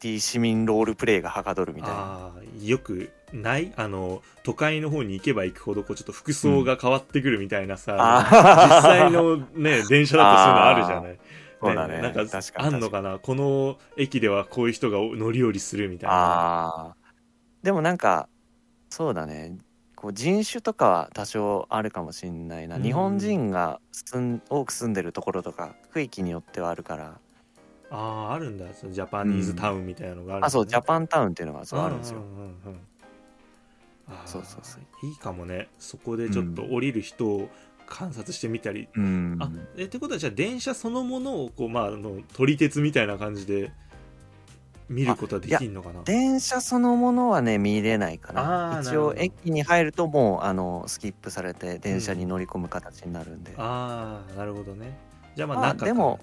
Speaker 3: ティ市民ロールプレイがはかどるみたいな。
Speaker 2: よくないあの都会の方に行けば行くほどこうちょっと服装が変わってくるみたいなさ、
Speaker 3: あ
Speaker 2: 実際のね 電車だとそういうのあるじゃない。
Speaker 3: そうだね。
Speaker 2: なんかあんのかなこの駅ではこういう人が乗り降りするみたいな。
Speaker 3: でもなんかそうだね。こう人種とかは多少あるかもしんないな、
Speaker 2: うん。
Speaker 3: 日本人が多く住んでるところとか区域によってはあるから、
Speaker 2: あああるんだ。そのジャパニーズタウンみたいなのがあるんだね、
Speaker 3: あそうジャパンタウンっていうのがそうあるんですよ。
Speaker 2: う、んうんうんあー。
Speaker 3: そうそうそう。
Speaker 2: いいかもね。そこでちょっと降りる人を観察してみたり、
Speaker 3: うん。
Speaker 2: あえってことはじゃあ電車そのものをこうまああの撮り鉄みたいな感じで見ることはできんのかな？
Speaker 3: 電車そのものはね見れないか
Speaker 2: な。
Speaker 3: な一応駅に入るともうあのスキップされて電車に乗り込む形になるんで、
Speaker 2: ああなるほどね。じゃあまあ
Speaker 3: まあ
Speaker 2: 中
Speaker 3: でも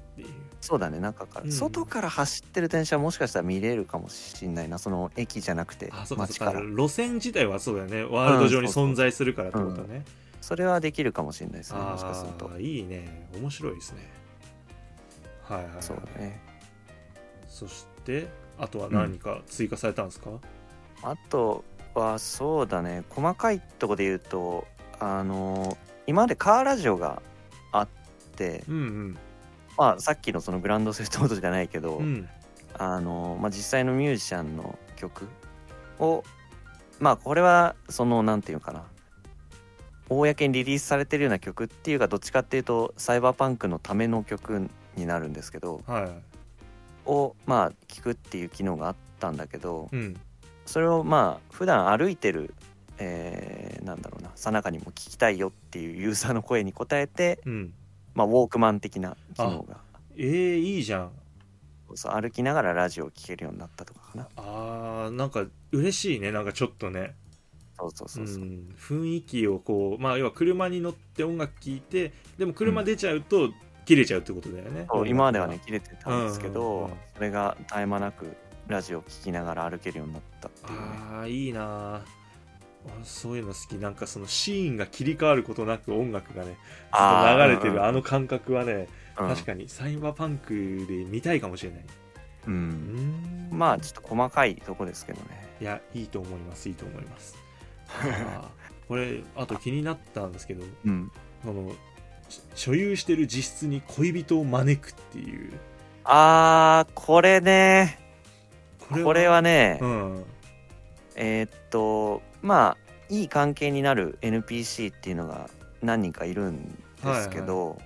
Speaker 3: そうだね。中から、
Speaker 2: うん。
Speaker 3: 外から走ってる電車はもしかしたら見れるかもしんないな。その駅じゃなくて
Speaker 2: あそうか
Speaker 3: 街から。
Speaker 2: そうか路線自体はそうだよね。ワールド上に存在するからってことね、
Speaker 3: それはできるかもしれないですねもしかすると。
Speaker 2: ああいいね。面白いですね。はいはい、はい、
Speaker 3: そうだね。
Speaker 2: そしてあとは何か追加されたんですか、
Speaker 3: あとはそうだね。細かいとこで言うとあの今までカーラジオがあって、
Speaker 2: うん、うん
Speaker 3: まあさっきのそのグランドセフトオートじゃないけど、
Speaker 2: うん。
Speaker 3: あのまあ、実際のミュージシャンの曲をまあこれはそのなんていうかな。公にリリースされてるような曲っていうかどっちかっていうとサイバーパンクのための曲になるんですけど
Speaker 2: はい。
Speaker 3: をまあ聞くっていう機能があったんだけど
Speaker 2: うん。
Speaker 3: それをまあ普段歩いてる、えーなんだろうなさなかにも聞きたいよっていうユーザーの声に応えて、
Speaker 2: うん
Speaker 3: まあ、ウォークマン的な機能が。
Speaker 2: えー、いいじゃん。
Speaker 3: そう歩きながらラジオを聴けるようになったとかかな。
Speaker 2: あーなんか嬉しいね。なんかちょっとね。
Speaker 3: そうそうそうそう、
Speaker 2: ん、雰囲気をこうまあ要は車に乗って音楽聴いてでも車出ちゃうと切れちゃうってことだよね、
Speaker 3: そう今まではね切れてたんですけど、
Speaker 2: うんうんうん。
Speaker 3: それが絶え間なくラジオを聴きながら歩けるようになったっていうね。
Speaker 2: ああいいなあそういうの好き。なんかそのシーンが切り替わることなく音楽がねずっ
Speaker 3: あー
Speaker 2: と流れてるあの感覚はね、
Speaker 3: うん。
Speaker 2: 確かにサイバーパンクで見たいかもしれない。
Speaker 3: うん。
Speaker 2: うん。
Speaker 3: まあちょっと細かいとこですけどね。
Speaker 2: いやいいと思います。いいと思います。これあと気になったんですけど
Speaker 3: うん。
Speaker 2: そのし所有してる実質に恋人を招くっていう。
Speaker 3: あーこれね。
Speaker 2: こ
Speaker 3: これはね、
Speaker 2: うん。
Speaker 3: えーっとまあいい関係になる NPC っていうのが何人かいるんですけど、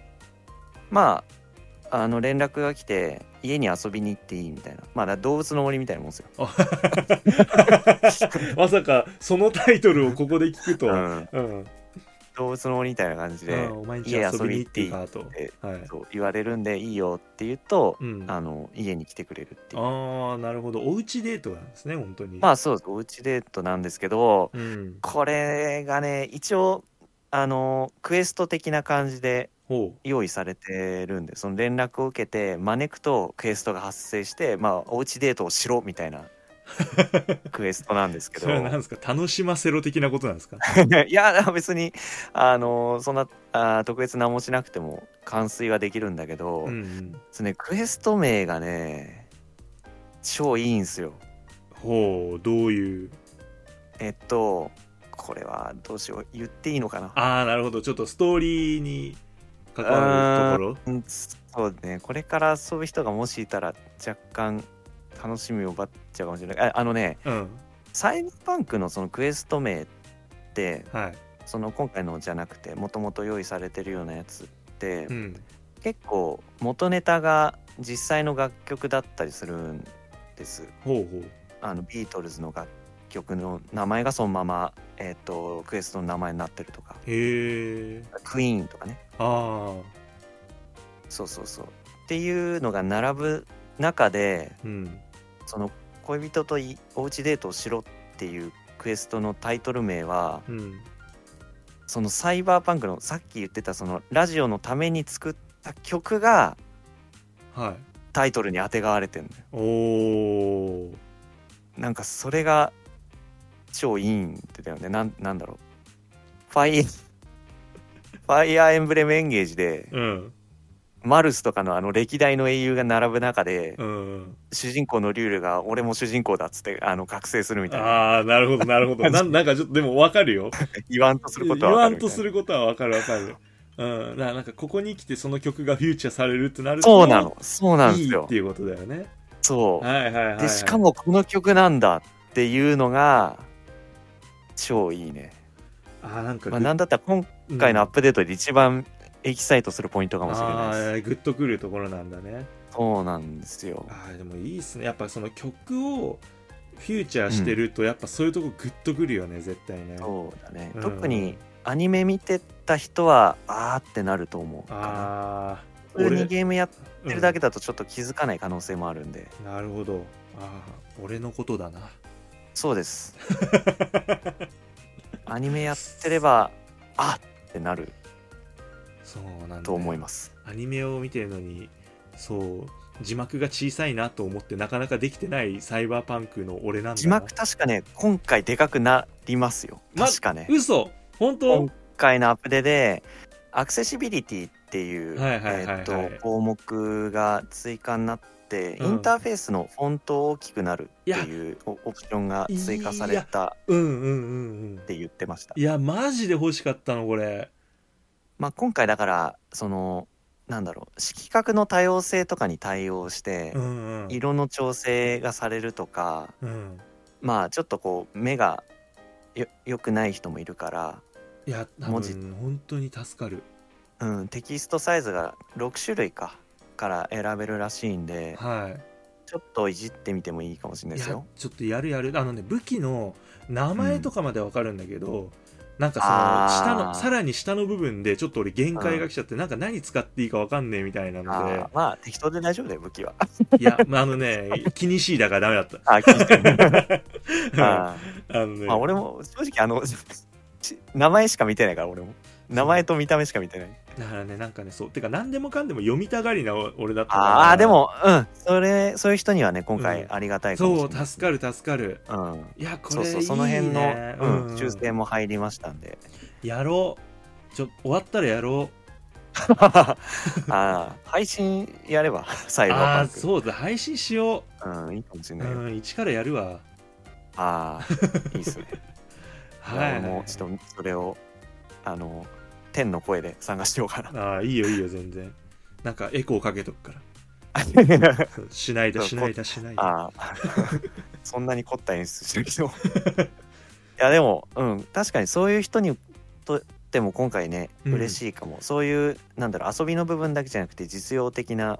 Speaker 3: まああの連絡が来て家に遊びに行っていいみたいな。まあ動物の森みたいなもんですよ。
Speaker 2: まさかそのタイトルをここで聞くとは、
Speaker 3: うん、
Speaker 2: うん
Speaker 3: 動物の森みたいな感じで
Speaker 2: うんお前んち遊びに行ってい。い
Speaker 3: 言われるんでいいよって言うと、
Speaker 2: うん、
Speaker 3: あの家に来てくれるっていう。
Speaker 2: ああなるほど。おうちデートなんですね本当に。
Speaker 3: まあそうです。おうちデートなんですけど
Speaker 2: うん。
Speaker 3: これがね一応あのクエスト的な感じで
Speaker 2: ほ
Speaker 3: 用意されてるんでその連絡を受けて招くとクエストが発生してまあおうちデートをしろみたいな クエストなんですけ
Speaker 2: う
Speaker 3: ど。
Speaker 2: それは何ですか？楽しませろ的なことなんですか？
Speaker 3: いや別にあのそんなあ特別何もしなくても完遂はできるんだけど、
Speaker 2: うんうん。
Speaker 3: そのね、クエスト名がね超いいんすよ。
Speaker 2: ほうどういう？
Speaker 3: えっとこれはどうしよう言っていいのかな？
Speaker 2: ああなるほど。ちょっとストーリーに関わるところ？
Speaker 3: うんそうね。これから遊ぶ人がもしいたら若干楽しみを奪っちゃうかもしれない。ああのね
Speaker 2: うん。
Speaker 3: サイバーパンクのそのクエスト名って
Speaker 2: はい。
Speaker 3: その今回のじゃなくてもともと用意されてるようなやつって、
Speaker 2: うん。
Speaker 3: 結構元ネタが実際の楽曲だったりするんです。
Speaker 2: ほうほう。
Speaker 3: あのビートルズの楽曲の名前がそのまま、えー、とクエストの名前になってるとか。
Speaker 2: へえ
Speaker 3: クイーンとかね。
Speaker 2: ああ
Speaker 3: そうそうそう。っていうのが並ぶ中で
Speaker 2: うん
Speaker 3: その恋人といおうちデートをしろっていうクエストのタイトル名は
Speaker 2: うん。
Speaker 3: そのサイバーパンクのさっき言ってたそのラジオのために作った曲が
Speaker 2: はい。
Speaker 3: タイトルにあてがわれてるのよ。
Speaker 2: おお
Speaker 3: なんかそれが超いいんだよね。なんなんだろう。ファイ ファイアーエンブレムエンゲージで
Speaker 2: うん
Speaker 3: マルスとかのあの歴代の英雄が並ぶ中で
Speaker 2: うん。
Speaker 3: 主人公のリュールが俺も主人公だっつってあの覚醒するみたいな。
Speaker 2: ああなるほどなるほど。なん なんかちょっとでもわかるよ。
Speaker 3: 言わんとすること
Speaker 2: 言
Speaker 3: は分かるみたいな。
Speaker 2: わんとすることはわかるわかるうん。なんかここに来てその曲がフューチャーされるってなると
Speaker 3: そうなの。そうなんですよ。
Speaker 2: いいっていうことだよね。
Speaker 3: そう。
Speaker 2: はいはいはい、はい、
Speaker 3: でしかもこの曲なんだっていうのが超いいね、
Speaker 2: あーなんか
Speaker 3: まあ、なんだったら今回のアップデートで一番エキサイトするポイントかもしれ
Speaker 2: あ
Speaker 3: ないです、
Speaker 2: ーグッとくるところなんだね。
Speaker 3: そうなんですよ。
Speaker 2: あーでもいいっすね。やっぱその曲をフューチャーしてるとやっぱそういうとこグッとくるよね絶対ね。
Speaker 3: そうだね、
Speaker 2: うん。
Speaker 3: 特にアニメ見てた人はあーってなると思うかな。
Speaker 2: ああ
Speaker 3: 普通にゲームやってるだ
Speaker 2: け、
Speaker 3: けだとちょっと気づかない可能性もあるんで、
Speaker 2: うん。なるほど。ああ俺のことだな。
Speaker 3: そうです。アニメやってればあってなる
Speaker 2: そうなん
Speaker 3: と思います。
Speaker 2: アニメを見てるのにそう字幕が小さいなと思ってなかなかできてないサイバーパンクの俺なんだな。
Speaker 3: 字幕確かね今回でかくなりますよ。
Speaker 2: ま
Speaker 3: 確かね。
Speaker 2: 嘘。本当？
Speaker 3: 今回のアップデでアクセシビリティっていう項目が追加になって、
Speaker 2: うん。
Speaker 3: インターフェースのフォントを大きくなるっていうオオプションが追加された
Speaker 2: うんうんうんうん。
Speaker 3: って言ってました。
Speaker 2: いやマジで欲しかったのこれ
Speaker 3: まあ、今回だからそのなんだろう色覚の多様性とかに対応して、
Speaker 2: うんうん。
Speaker 3: 色の調整がされるとか
Speaker 2: うん。
Speaker 3: まあちょっとこう目がよ良くない人もいるから、
Speaker 2: いや多
Speaker 3: 文字。
Speaker 2: 分本当に助かる。
Speaker 3: うん、テキストサイズが6種類かから選べるらしいんで
Speaker 2: はい。
Speaker 3: ちょっといじってみてもいいかもしれないですよ。
Speaker 2: ちょっとやるやる。あのね武器の名前とかまでわかるんだけど、なんかその下のさらに下の部分でちょっと俺限界が来ちゃって、なんか何使っていいかわかんねえみたいなの
Speaker 3: あ
Speaker 2: で
Speaker 3: ー。まあ適当で大丈夫だよ武器は。
Speaker 2: いや、まあ、あのね気にしいだからダメだった。
Speaker 3: あ聞いてるあ
Speaker 2: あのね。
Speaker 3: ーまあ俺も正直あのち 名前しか見てないから俺も。名前と見た目しか見てない。
Speaker 2: だからねなんかねそうてか何でもかんでも読みたがりな俺だったから。
Speaker 3: ああでもうん。それそういう人にはね今回
Speaker 2: うん。
Speaker 3: ありがたいかもし
Speaker 2: そう
Speaker 3: れない、
Speaker 2: 助かる助かる。
Speaker 3: うん。
Speaker 2: いやこ
Speaker 3: そう
Speaker 2: れいい、ね、
Speaker 3: そうその辺の、うん
Speaker 2: うん。
Speaker 3: 修正も入りましたんで。
Speaker 2: やろう。ちょ終わったらやろ
Speaker 3: ああ配信やればサイ
Speaker 2: うああ
Speaker 3: バーパンク。
Speaker 2: そうだ配信しよ
Speaker 3: う。んいいかもしれ
Speaker 2: う、
Speaker 3: ない。よ、
Speaker 2: うん、一からやるわ。
Speaker 3: ああいいっすね。
Speaker 2: はい。
Speaker 3: 俺もちょっとそれをあの天の声で探してようかな。
Speaker 2: ああいいよいいよ全然。なんかエコーかけとくから。しないだしないだしないだ
Speaker 3: ああそんなに凝った演出してる人 いやでもうん確かにそういう人にとっても今回ね
Speaker 2: うん。
Speaker 3: 嬉しいかも、そういうなんだろう遊びの部分だけじゃなくて実用的な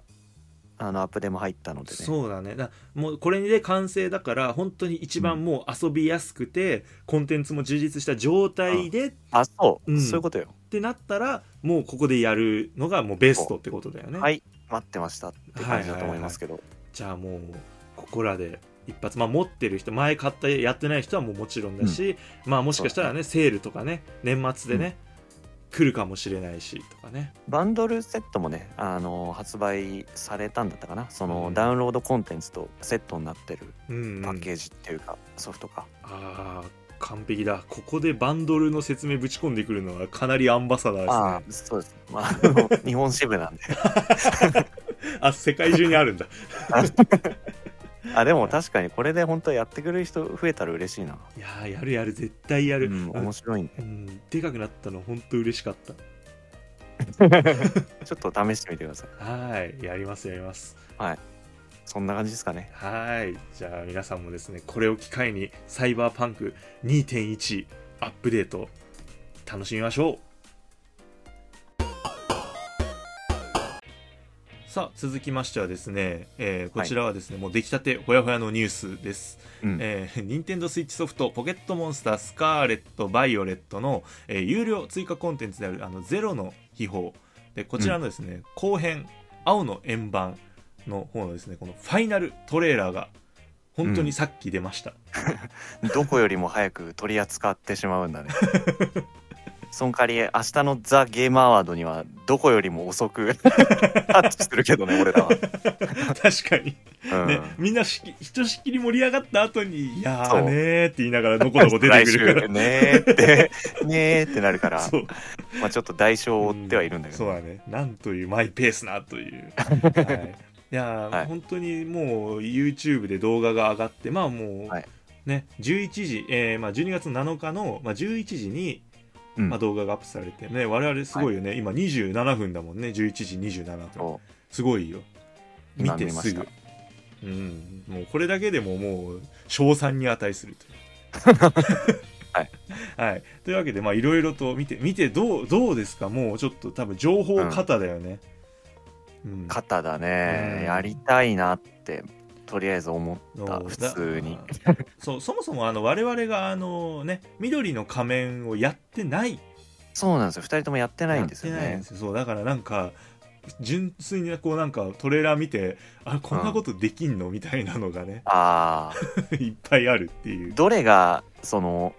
Speaker 3: あのアップデも入ったのでね。
Speaker 2: そうだね。だもうこれで完成だから本当に一番もう遊びやすくて、コンテンツも充実した状態でっ
Speaker 3: あそう、
Speaker 2: うん。
Speaker 3: そういうことよ。
Speaker 2: てなったらもうここでやるのがもうベストってことだよね、
Speaker 3: はい。待ってましたって感じだと思いますけど、
Speaker 2: じゃあもうここらで一発まあ持ってる人前買ったやってない人はもうもちろんだし、まあもしかしたらねセールとかね年末でね、来るかもしれないしとかね。
Speaker 3: バンドルセットもねあの発売されたんだったかな。その、
Speaker 2: うん。
Speaker 3: ダウンロードコンテンツとセットになってる
Speaker 2: うん
Speaker 3: パッケージっていうか、ソフトか。
Speaker 2: ああ完璧だ。ここでバンドルの説明ぶち込んでくるのはかなりアンバサダーですね。
Speaker 3: ああそうです。まあ 日本支部なんで。
Speaker 2: あ世界中にあるんだ
Speaker 3: あでも確かにこれで本当やってくれる人増えたら嬉しいな。
Speaker 2: いやーやるやる絶対やる、
Speaker 3: うん、
Speaker 2: あ
Speaker 3: 面白いね。
Speaker 2: うんでかくなったの本当嬉しかった
Speaker 3: ちょっと試してみてください。
Speaker 2: はいやりますやります
Speaker 3: そんな感じですかね。
Speaker 2: はいじゃあ皆さんもですねこれを機会にサイバーパンク2.1アップデート楽しみましょうさあ続きましてはですね、えーこちらはですね、もう出来たてほやほやのニュースです、
Speaker 3: うん。
Speaker 2: えー、任天堂スイッチソフトポケットモンスタースカーレットバイオレットの、えー有料追加コンテンツであるあのゼロの秘宝。でこちらのですね、後編青の円盤の方のですねこのファイナルトレーラーが本当にさっき出ました、
Speaker 3: どこよりも早く取り扱ってしまうんだね。その代わり明日のザ・ゲームアワードにはどこよりも遅く タッチするけどね俺らは、
Speaker 2: 確かに、
Speaker 3: うん。
Speaker 2: ねみんなしきひとしきり盛り上がった後に「いやーねー」って言いながらのこのこ出てくるから。
Speaker 3: ねーって ねーってなるから。
Speaker 2: そう。
Speaker 3: まあちょっと代償を負ってはいるんだけど、
Speaker 2: そうだね。なんというマイペースなという、はい、いやー、
Speaker 3: はい。
Speaker 2: 本当にもう YouTube で動画が上がってまあもう、
Speaker 3: はい。
Speaker 2: ね11時、えーまあ、12月7日の、まあ、11時に、
Speaker 3: うん
Speaker 2: まあ、動画がアップされてね。我々すごいよね、今27分だもんね。11時27分。
Speaker 3: そ
Speaker 2: すごいよ。見
Speaker 3: 今
Speaker 2: てすぐ。うん。もうこれだけでももう賞賛に値するという。
Speaker 3: はい、
Speaker 2: はい、というわけでまあいろいろと見て見てどうどうですか？もうちょっと多分情報過多だよね、うん。
Speaker 3: う肩だね、
Speaker 2: うん。
Speaker 3: やりたいなってとりあえず思った
Speaker 2: の
Speaker 3: 普通に。
Speaker 2: だ そうそもそもあの我々があのね緑の仮面をやってない。
Speaker 3: そうなんですよ。2人ともやってないんですよね。
Speaker 2: やってないんですよ。そうだからなんか純粋にこうなんかトレーラー見てあこんなことできんの、みたいなのがね
Speaker 3: ああ
Speaker 2: いっぱいあるっていう。
Speaker 3: どれがその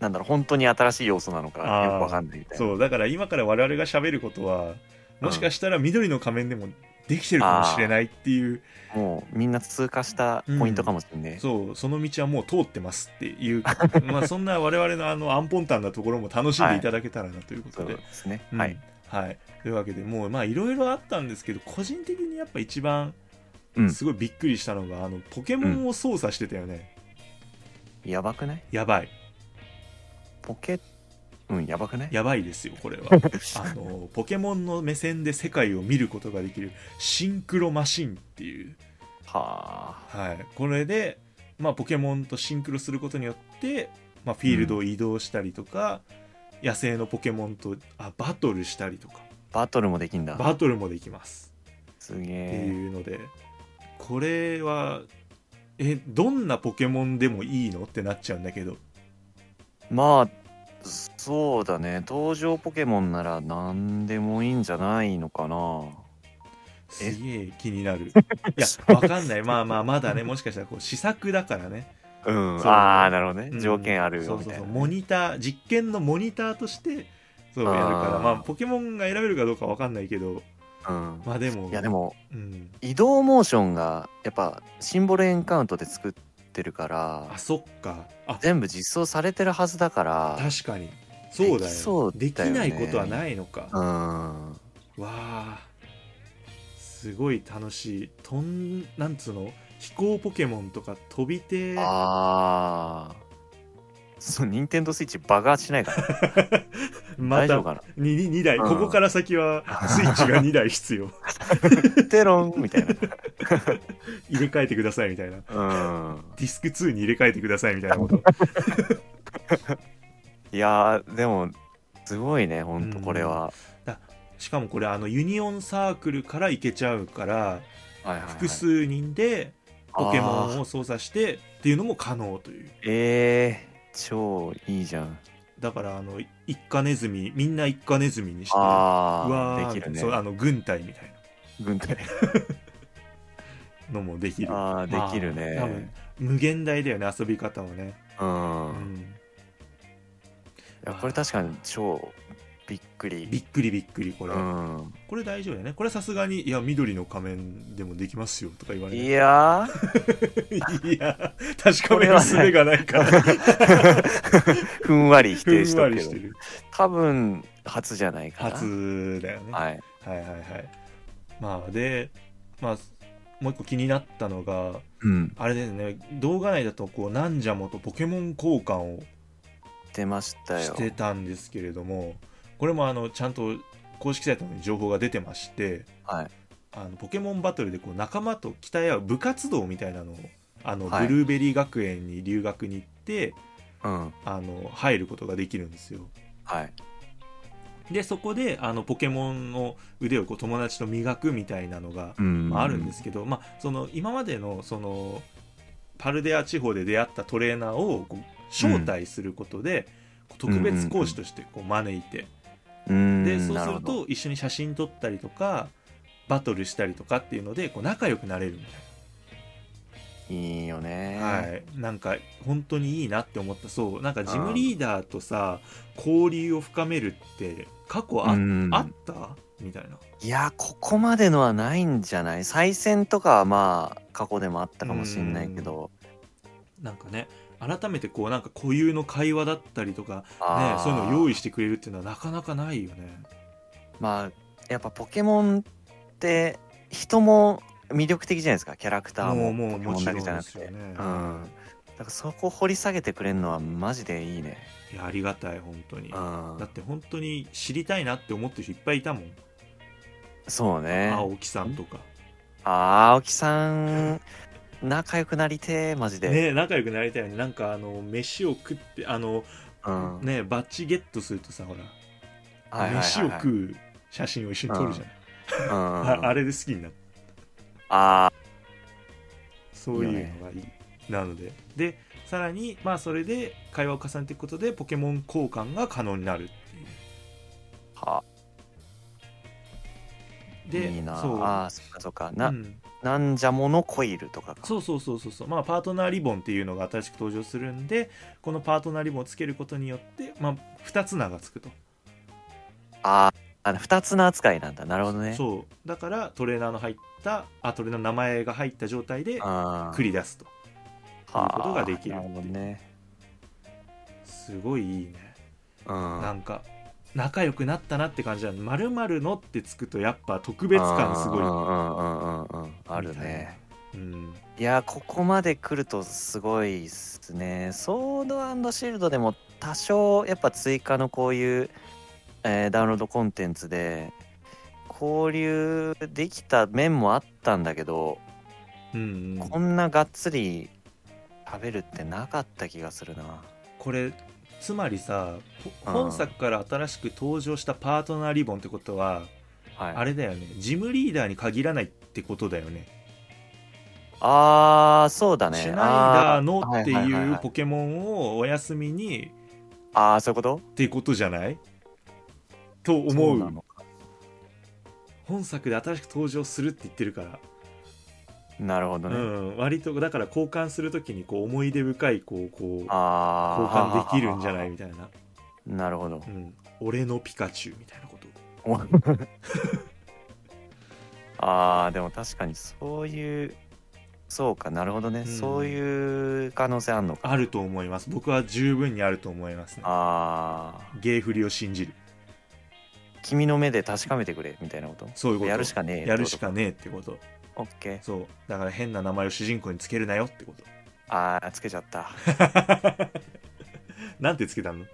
Speaker 3: なんだろう本当に新しい要素なのかよくわかんないみたいな。
Speaker 2: そうだから今から我々が喋ることはもしかしたら緑の仮面でもできてるかもしれないっていう。
Speaker 3: もうみんな通過したポイントかもしれない、
Speaker 2: そうその道はもう通ってますっていう。まあそんな我々のあのアンポンタンなところも楽しんでいただけたらなというこ
Speaker 3: そう
Speaker 2: とで、
Speaker 3: ですね、
Speaker 2: うん。
Speaker 3: はい、
Speaker 2: はい、というわけでもうまあいろいろあったんですけど個人的にやっぱ一番
Speaker 3: うん。
Speaker 2: すごいびっくりしたのが、あのポケモンを操作してたよね、
Speaker 3: やばくない？
Speaker 2: やばい。
Speaker 3: ポケうんやばくない？
Speaker 2: やばいですよこれは。あのポケモンの目線で世界を見ることができるシンクロマシンっていう。
Speaker 3: はあ。
Speaker 2: はい、これで、まあ、ポケモンとシンクロすることによって、まあ、フィールドを移動したりとか、野生のポケモンとあバトルしたりとか。
Speaker 3: バトルもできんだ。
Speaker 2: バトルもできます。って
Speaker 3: すげえ。
Speaker 2: いうのでこれはえどんなポケモンでもいいの？ってなっちゃうんだけど。
Speaker 3: まあそうだね。登場ポケモンなら何でもいいんじゃないのかな。
Speaker 2: すげえ気になる。いやわかんない。まあまあまだねもしかしたらこう試作だからね。
Speaker 3: うん。
Speaker 2: そう。
Speaker 3: ああなるほどね、
Speaker 2: うん。
Speaker 3: 条件ある
Speaker 2: そうそう
Speaker 3: よみたいな
Speaker 2: そうモニター実験のモニターとしてそうやるから。まあポケモンが選べるかどうかわかんないけど。
Speaker 3: うん。
Speaker 2: まあでも。
Speaker 3: いやでも
Speaker 2: うん、
Speaker 3: 移動モーションがやっぱシンボルエンカウントで作ってるから
Speaker 2: あそっか。あ。
Speaker 3: 全部実装されてるはずだから
Speaker 2: 確かに。そうだよ
Speaker 3: できそうだ
Speaker 2: できないことはないのか、
Speaker 3: うん。
Speaker 2: わあ。すごい楽しい。とんなんつうの？飛行ポケモンとか飛びて。
Speaker 3: ああそう任天堂スイッチ爆発しないから
Speaker 2: また
Speaker 3: 大丈夫か
Speaker 2: 2, 2台、
Speaker 3: うん。
Speaker 2: ここから先は スイッチが2台必要。
Speaker 3: なテロンみたいな。
Speaker 2: 入れ替えてくださいみたいな。
Speaker 3: うん。
Speaker 2: ディスク2に入れ替えてくださいみたいなこと。
Speaker 3: いやーでもすごいねほんとこれは、
Speaker 2: しかもこれあのユニオンサークルから行けちゃうから
Speaker 3: はいはいはい。
Speaker 2: 複数人でポケモンを操作してっていうのも可能という。
Speaker 3: えー、超いいじゃん
Speaker 2: だからあの一家ネズミみんな一家ネズミにして
Speaker 3: ああできるね。
Speaker 2: そうあの軍隊みたい
Speaker 3: 軍隊。
Speaker 2: なのもできる。
Speaker 3: ああできるね、
Speaker 2: まあ多分無限大だよね遊び方もね、
Speaker 3: うん、い
Speaker 2: うん、
Speaker 3: やこれ確かに超びっくり。
Speaker 2: びっくりびっくりこれ、
Speaker 3: うん。
Speaker 2: これ大丈夫だよね。これさすがにいや緑の仮面でもできますよとか言われ
Speaker 3: い
Speaker 2: ない
Speaker 3: や
Speaker 2: いや確かめる術がないから。
Speaker 3: ー ふんわり否定し
Speaker 2: てる。
Speaker 3: 多分初じゃないかな。
Speaker 2: 初だよね。
Speaker 3: はい。
Speaker 2: はいはいはい。まあでまあもう一個気になったのが
Speaker 3: うん。
Speaker 2: あれですね。動画内だとこうなんじゃもとポケモン交換を
Speaker 3: 出ましたよ。
Speaker 2: してたんですけれどもこれもあのちゃんと公式サイトに情報が出てまして
Speaker 3: はい。
Speaker 2: あのポケモンバトルでこう仲間と鍛え合う部活動みたいなのをあの、
Speaker 3: はい。
Speaker 2: ブルーベリー学園に留学に行って
Speaker 3: うん。
Speaker 2: あの入ることができるんですよ。
Speaker 3: はい。
Speaker 2: でそこであのポケモンの腕をこう友達と磨くみたいなのが、
Speaker 3: うん。
Speaker 2: まあ、あるんですけど、まあ、その今までのそのパルデア地方で出会ったトレーナーをこう招待することで、こう特別講師としてこう招いて、
Speaker 3: うん
Speaker 2: でそうすると一緒に写真撮ったりとかバトルしたりとかっていうのでこう仲良くなれるみたい
Speaker 3: いいよね。
Speaker 2: な、はい、なんか本当にいいなって思った。そう。なんかジムリーダーとさ交流を深めるって過去あ,、
Speaker 3: うん。
Speaker 2: あった？みたいな。い
Speaker 3: やここまでのはないんじゃない？再戦とかはまあ過去でもあったかもしれないけど。
Speaker 2: なんかね改めてこうなんか固有の会話だったりとか、ねそういうのを用意してくれるっていうのはなかなかないよね。
Speaker 3: まあやっぱポケモンって人も魅力的じゃないですか。キャラクターもポケモンだけじゃなくて。うん。だからそこ掘り下げてくれるのはマジでいいね。
Speaker 2: いやありがたい本当に。
Speaker 3: うん。
Speaker 2: だって本当に知りたいなって思ってる人いっぱいいたもん。
Speaker 3: そうね。
Speaker 2: 青木さんとか。
Speaker 3: 青木さん仲良くなりてーマジで、
Speaker 2: ね仲良くなりたいよね。なんかあの飯を食ってあの
Speaker 3: うん。
Speaker 2: ねバッジゲットするとさほら、
Speaker 3: はいはいはいはい。
Speaker 2: 飯を食う写真を一緒に撮るじゃない。
Speaker 3: うん。
Speaker 2: ああれで好きになった。
Speaker 3: あ
Speaker 2: そういうのがいい。なので。でさらにまあそれで会話を重ねていくことでポケモン交換が可能になるっていう。
Speaker 3: ーは
Speaker 2: で
Speaker 3: いいな
Speaker 2: そう。
Speaker 3: あーそっかそっか。な、
Speaker 2: うん
Speaker 3: なんじゃものコイルとかか。
Speaker 2: そうそうそうそうそう。まあパートナーリボンっていうのが新しく登場するんでこのパートナーリボンをつけることによってまあ2つ名がつくと。
Speaker 3: あーあの二つの扱いなんだ。なるほどね。
Speaker 2: そう。だからトレーナーの入ったあトレーナーの名前が入った状態で繰り出すと。
Speaker 3: は
Speaker 2: いうことができる
Speaker 3: なるほどね。
Speaker 2: すごいいいね。
Speaker 3: うん。
Speaker 2: なんか仲良くなったなって感じなのまるのってつくとやっぱ特別感すごい
Speaker 3: あるね
Speaker 2: うん
Speaker 3: いやここまで来るとすごいっすねソードシールドでも多少やっぱ追加のこういう、えーダウンロードコンテンツで交流できた面もあったんだけど、
Speaker 2: うんうん
Speaker 3: こんながっつり食べるってなかった気がするな
Speaker 2: これつまりさ
Speaker 3: うん。
Speaker 2: 本作から新しく登場したパートナーリボンってことは
Speaker 3: はい。
Speaker 2: あれだよね。ジムリーダーに限らないってことだよね。
Speaker 3: あーそうだね。
Speaker 2: シュナイダーの
Speaker 3: あ
Speaker 2: って
Speaker 3: はい
Speaker 2: うポケモンをお休みに
Speaker 3: あーそういうこと？
Speaker 2: ってことじゃない？と思
Speaker 3: そう
Speaker 2: 本作で新しく登場するって言ってるから、う
Speaker 3: なるほどね、
Speaker 2: ん、割とだから交換するときにこう思い出深いこうこう交
Speaker 3: ああ
Speaker 2: 換できるんじゃないみたいな、
Speaker 3: なるほど。
Speaker 2: うん、俺のピカチュウみたいなこと。
Speaker 3: あーでも確かにそういうそうかなるほどね、
Speaker 2: ん。
Speaker 3: そういう可能性あんのか。
Speaker 2: あると思います。僕は十分にあると思いますね。
Speaker 3: あー。
Speaker 2: ゲーフリを信じる。
Speaker 3: 君の目で確かめてくれみたいなこと？
Speaker 2: そういうこと。
Speaker 3: やるしかねえ
Speaker 2: やるしかねえってこと
Speaker 3: オッケー
Speaker 2: そう。だから変な名前を主人公につけるなよってこと。
Speaker 3: あーつけちゃった。
Speaker 2: なんてつけたの？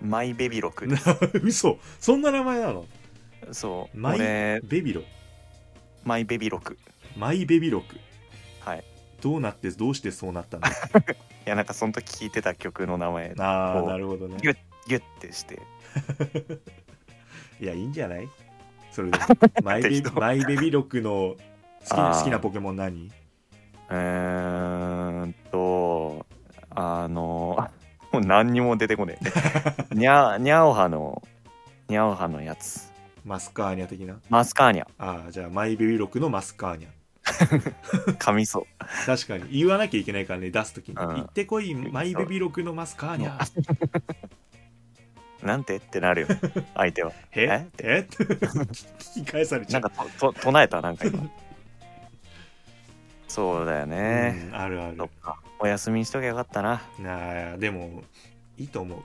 Speaker 3: マイベビロク。
Speaker 2: 嘘。そんな名前なの？
Speaker 3: そう。
Speaker 2: マイ
Speaker 3: 俺
Speaker 2: ベビロ
Speaker 3: マイベビロク。
Speaker 2: マイベビロク？
Speaker 3: はい。
Speaker 2: どうなってどうしてそうなったの？
Speaker 3: いやなんかその時聴いてた曲の名前
Speaker 2: ああなるほどね。
Speaker 3: ギュッギュッてして。
Speaker 2: いやいいんじゃない？それでマイベマイベビロクの好きな好きなポケモン何？
Speaker 3: うーんとあの もう何にも出てこねえ。にゃにゃおはのにゃおはのやつ。
Speaker 2: マスカーニャ的な？
Speaker 3: マスカーニャ。
Speaker 2: ああじゃあマイベビロクのマスカーニャ。
Speaker 3: 噛みそう。
Speaker 2: 確かに。言わなきゃいけないからね出す時に、
Speaker 3: うん。
Speaker 2: 行ってこいマイベビロクのマスカーニャ。
Speaker 3: なんて？ってなるよ。相手は。
Speaker 2: え？え？って。聞き返されちゃう。ん
Speaker 3: なかとと唱えた？なんか今そうだよね、
Speaker 2: うんあるある。
Speaker 3: お休みにしときゃよかったな。
Speaker 2: なあでもいいと思う。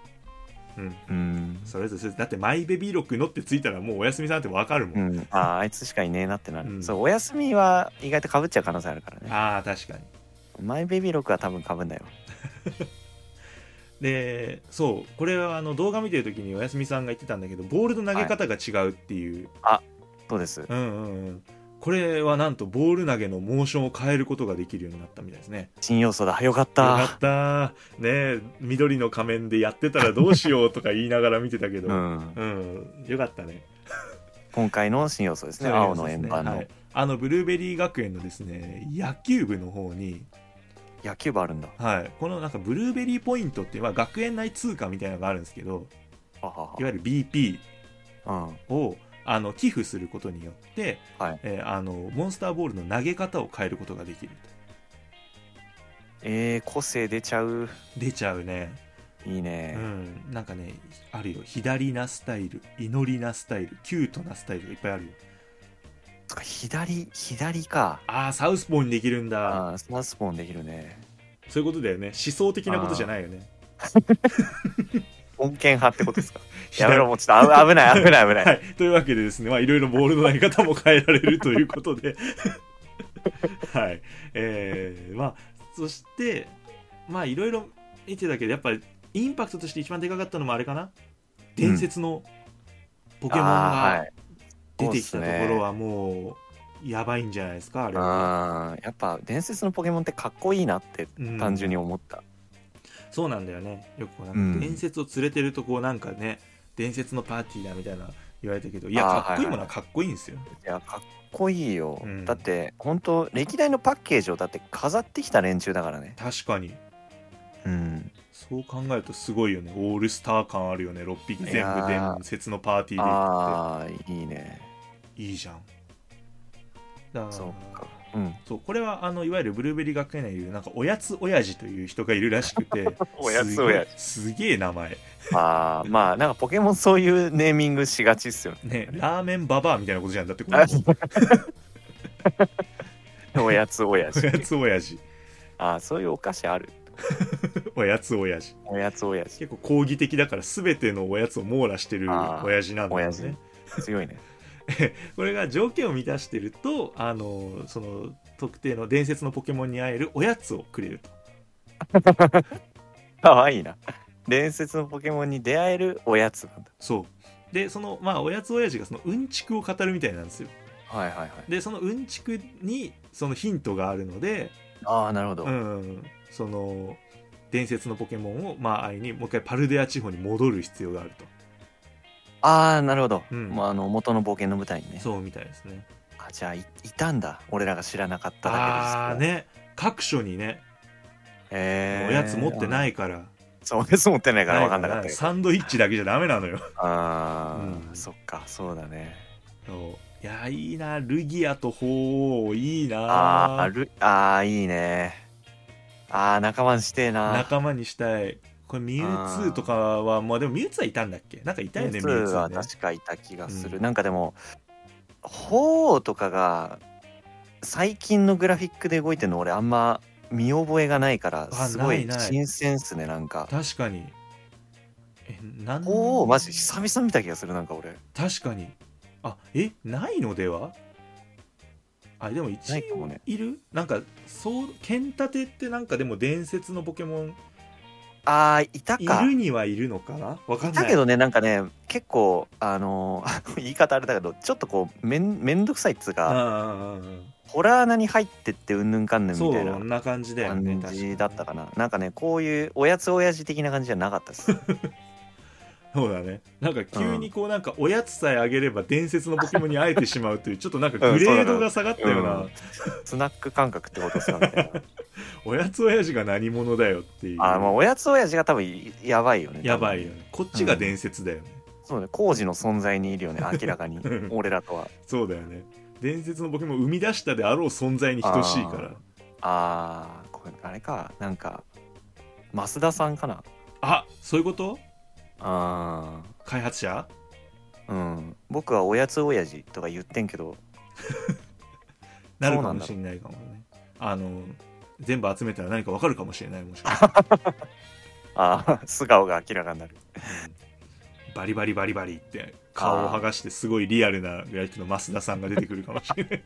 Speaker 2: うん。
Speaker 3: うん。
Speaker 2: それぞれだってマイベビーロックのってついたらもうおやすみさんってわかるも、
Speaker 3: うん。ん、あーあいつしかいねえなってなる、
Speaker 2: うん。
Speaker 3: そうお休みは意外とかぶっちゃう可能性あるからね。
Speaker 2: ああ確かに。
Speaker 3: マイベビーロックは多分かぶんだよ
Speaker 2: でそうこれはあの動画見てる時におやすみさんが言ってたんだけどボールの投げ方が違うっていう、
Speaker 3: そうです。
Speaker 2: うんうんうんこれはなんとボール投げのモーションを変えることができるようになったみたいですね。
Speaker 3: 新要素だ。よかっ
Speaker 2: よ
Speaker 3: た
Speaker 2: かった。ねえ緑の仮面でやってたらどうしようとか言いながら見てたけど、
Speaker 3: うん、
Speaker 2: うん、よかったね。
Speaker 3: 今回の新要素ですね。
Speaker 2: そう
Speaker 3: 青の円盤の、
Speaker 2: はい。あのブルーベリー学園のですね野球部の方に、
Speaker 3: 野球部あるんだ。
Speaker 2: はい、このなんかブルーベリーポイントっていう、まあ、学園内通貨みたいなのがあるんですけど
Speaker 3: ははは。い
Speaker 2: わゆる BP
Speaker 3: うん。
Speaker 2: をあの寄付することによって、
Speaker 3: はい。
Speaker 2: えーあのモンスターボールの投げ方を変えることができる
Speaker 3: えー、個性出ちゃう。
Speaker 2: と出ちゃうね。う
Speaker 3: いいね、
Speaker 2: ん。なんかねあるよ。左なスタイル祈りなスタイルキュートなスタイルがいっぱいあるよ。
Speaker 3: 左左か。
Speaker 2: ああサウスポーにできるんだ。
Speaker 3: あースマスポーンできるね。
Speaker 2: そういうことだよね。思想的なことじゃないよね
Speaker 3: 恩恵派ってことですか？やめろもうちょっとあ危ない 危ない危ない、
Speaker 2: はい、というわけでですね、まあ、いろいろボールの投げ方も変えられるということで、はい、えー、まあ、そして、まあ、いろいろ見てたけど、やっぱりインパクトとして一番でかかったのもあれかな、伝説のポケモンが出てきたところはもう、やばいんじゃないですか、あれは。
Speaker 3: やっぱ伝説のポケモンってかっこいいなって
Speaker 2: うん
Speaker 3: 単純に思った、
Speaker 2: そうなんだよね。よくこうな
Speaker 3: うん
Speaker 2: んか伝説を連れてると、こうなんかね、伝説のパーティーだみたいな言われたけど、いや、かっこいいもの
Speaker 3: はいは
Speaker 2: はいかっこいいんですよ。
Speaker 3: いやかっこいいよ、
Speaker 2: うん
Speaker 3: だって本当歴代のパッケージをだって飾ってきた連中だからね
Speaker 2: 確かに。
Speaker 3: うん
Speaker 2: そう考えるとすごいよね。オールスター感あるよね。6匹全部
Speaker 3: ー
Speaker 2: 伝説のパーティー
Speaker 3: ああいいね
Speaker 2: でいいじゃん。だ
Speaker 3: そうかうん。
Speaker 2: そうこれはあのいわゆるブルーベリー学園内にいるなんかおやつ親父という人がいるらしくて
Speaker 3: おやつ親父。
Speaker 2: すげえすげえ名前。
Speaker 3: ああまあなんかポケモンそういうネーミングしがちっすよね。
Speaker 2: ねラーメンババアみたいなことじゃんだってこれ
Speaker 3: おやつ親
Speaker 2: お
Speaker 3: 父
Speaker 2: やつ親父。
Speaker 3: ああそういうお菓子ある。
Speaker 2: おやつ親父。
Speaker 3: おやつ親父。
Speaker 2: 結構抗議的だから全てのおやつを網羅してる
Speaker 3: あー
Speaker 2: 親父なんだよね。
Speaker 3: 強いね
Speaker 2: これが条件を満たしてるとあのその特定の伝説のポケモンに会えるおやつをくれると。
Speaker 3: かわいいな。伝説のポケモンに出会えるおやつなんだ。
Speaker 2: そう。でそのまあおやつ親父がそのうんちくを語るみたいなんですよ。
Speaker 3: はいはいはい。
Speaker 2: でそのうんちくにそのヒントがあるので、
Speaker 3: ああなるほど、
Speaker 2: うん、その伝説のポケモンをまあ会いにもう一回パルデア地方に戻る必要があると
Speaker 3: ああなるほど、
Speaker 2: うん。
Speaker 3: もうあの元の冒険の舞台にね。
Speaker 2: そうみたいですね。
Speaker 3: あじゃあいいたんだ。俺らが知らなかっただけです。
Speaker 2: ああね。各所にね。
Speaker 3: へえ
Speaker 2: おやつ持ってないいから。
Speaker 3: そうおやつ持ってないから分かんなかったけど。
Speaker 2: サンドイッチだけじゃダメなのよ。
Speaker 3: ああ、
Speaker 2: うん。
Speaker 3: そっかそうだね。
Speaker 2: そう。いやいいなルギアと鳳凰いいな
Speaker 3: ああーいいね。あー仲間にしてえな。
Speaker 2: 仲間にしたいこれミュウツーとかはまあでもミュウツーはいたんだっけ？なんかいたよねミ
Speaker 3: ミュウツーは確かいた気がする、
Speaker 2: うん。
Speaker 3: なんかでも鳳凰とかが最近のグラフィックで動いてるの俺あんま見覚えがないから
Speaker 2: あ
Speaker 3: すご
Speaker 2: ない
Speaker 3: 新鮮っすねなんか。
Speaker 2: 確かに。えなん
Speaker 3: 鳳凰マジ久々見た気がするなんか俺。
Speaker 2: 確かに。あえないのでは？あでも一応
Speaker 3: ない
Speaker 2: る？なんかそうケンタテってなんかでも伝説のポケモン
Speaker 3: あーいた
Speaker 2: い
Speaker 3: か
Speaker 2: るにはいるのか？なわかんない。
Speaker 3: だけどねなんかね結構あのー 言い方あれだけどちょっとこうめんめんどくさいっつう
Speaker 2: あ
Speaker 3: か
Speaker 2: あ
Speaker 3: ホラー穴に入ってってうんぬんかんぬん
Speaker 2: そ
Speaker 3: みたいな
Speaker 2: うそんな感じだよね
Speaker 3: 感じだったかな。なんかねこういうおやつ親父的な感じじゃなかったです
Speaker 2: そうだね。なんか急にこうなんかおやつさえあげれば伝説のポケモンに会えてしまうというちょっとなんかグレードが下がったような、
Speaker 3: うん。スナック感覚ってことですよね。
Speaker 2: おやつ親父が何者だよっていう。
Speaker 3: あーまあおやつ親父が多分やばいよね。
Speaker 2: やばいよね。こっちが伝説だよね、
Speaker 3: そうね。工事の存在にいるよね明らかに。
Speaker 2: うん。
Speaker 3: 俺らとは。
Speaker 2: そうだよね。伝説のポケモンを生み出したであろう存在に等しいから。
Speaker 3: あーこれあれか。なんか増田さんかな。
Speaker 2: あそういうこと？
Speaker 3: あ
Speaker 2: 開発者？
Speaker 3: ーうん。僕はおやつ親父とか言ってんけど。
Speaker 2: なるかもしれないかもね。あの全部集めたら何かわかるかもしれないもしかしたら
Speaker 3: あー素顔が明らかになる。
Speaker 2: うん。バリバリバリバリって顔を剥がしてすごいリアルなグラフィックの増田さんが出てくるかもしれない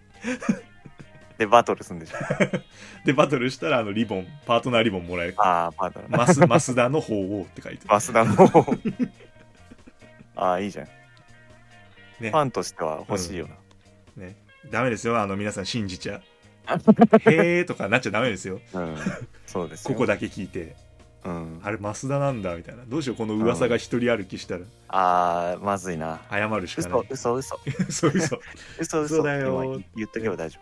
Speaker 3: でバトルするんでしょ。
Speaker 2: でバトルしたらあのリボンパートナーリボンもらえる。
Speaker 3: ああパートナー。
Speaker 2: マス 増田の鳳凰って書いてる。
Speaker 3: バスダの方。ああいいじゃん、
Speaker 2: ね。
Speaker 3: ファンとしては欲しいよな、
Speaker 2: ね。ダメですよあの皆さん信じちゃ。へーとかなっちゃダメですよ。
Speaker 3: うん。そうですよ。
Speaker 2: ここだけ聞いて。
Speaker 3: うん、
Speaker 2: あれ増田なんだみたいな。どうしようこの噂が一人歩きしたら。
Speaker 3: ああまずいな。
Speaker 2: 謝るしかな
Speaker 3: 嘘
Speaker 2: い
Speaker 3: 嘘。嘘
Speaker 2: 嘘。
Speaker 3: 嘘嘘。
Speaker 2: 嘘だよ
Speaker 3: 今言っとけば大丈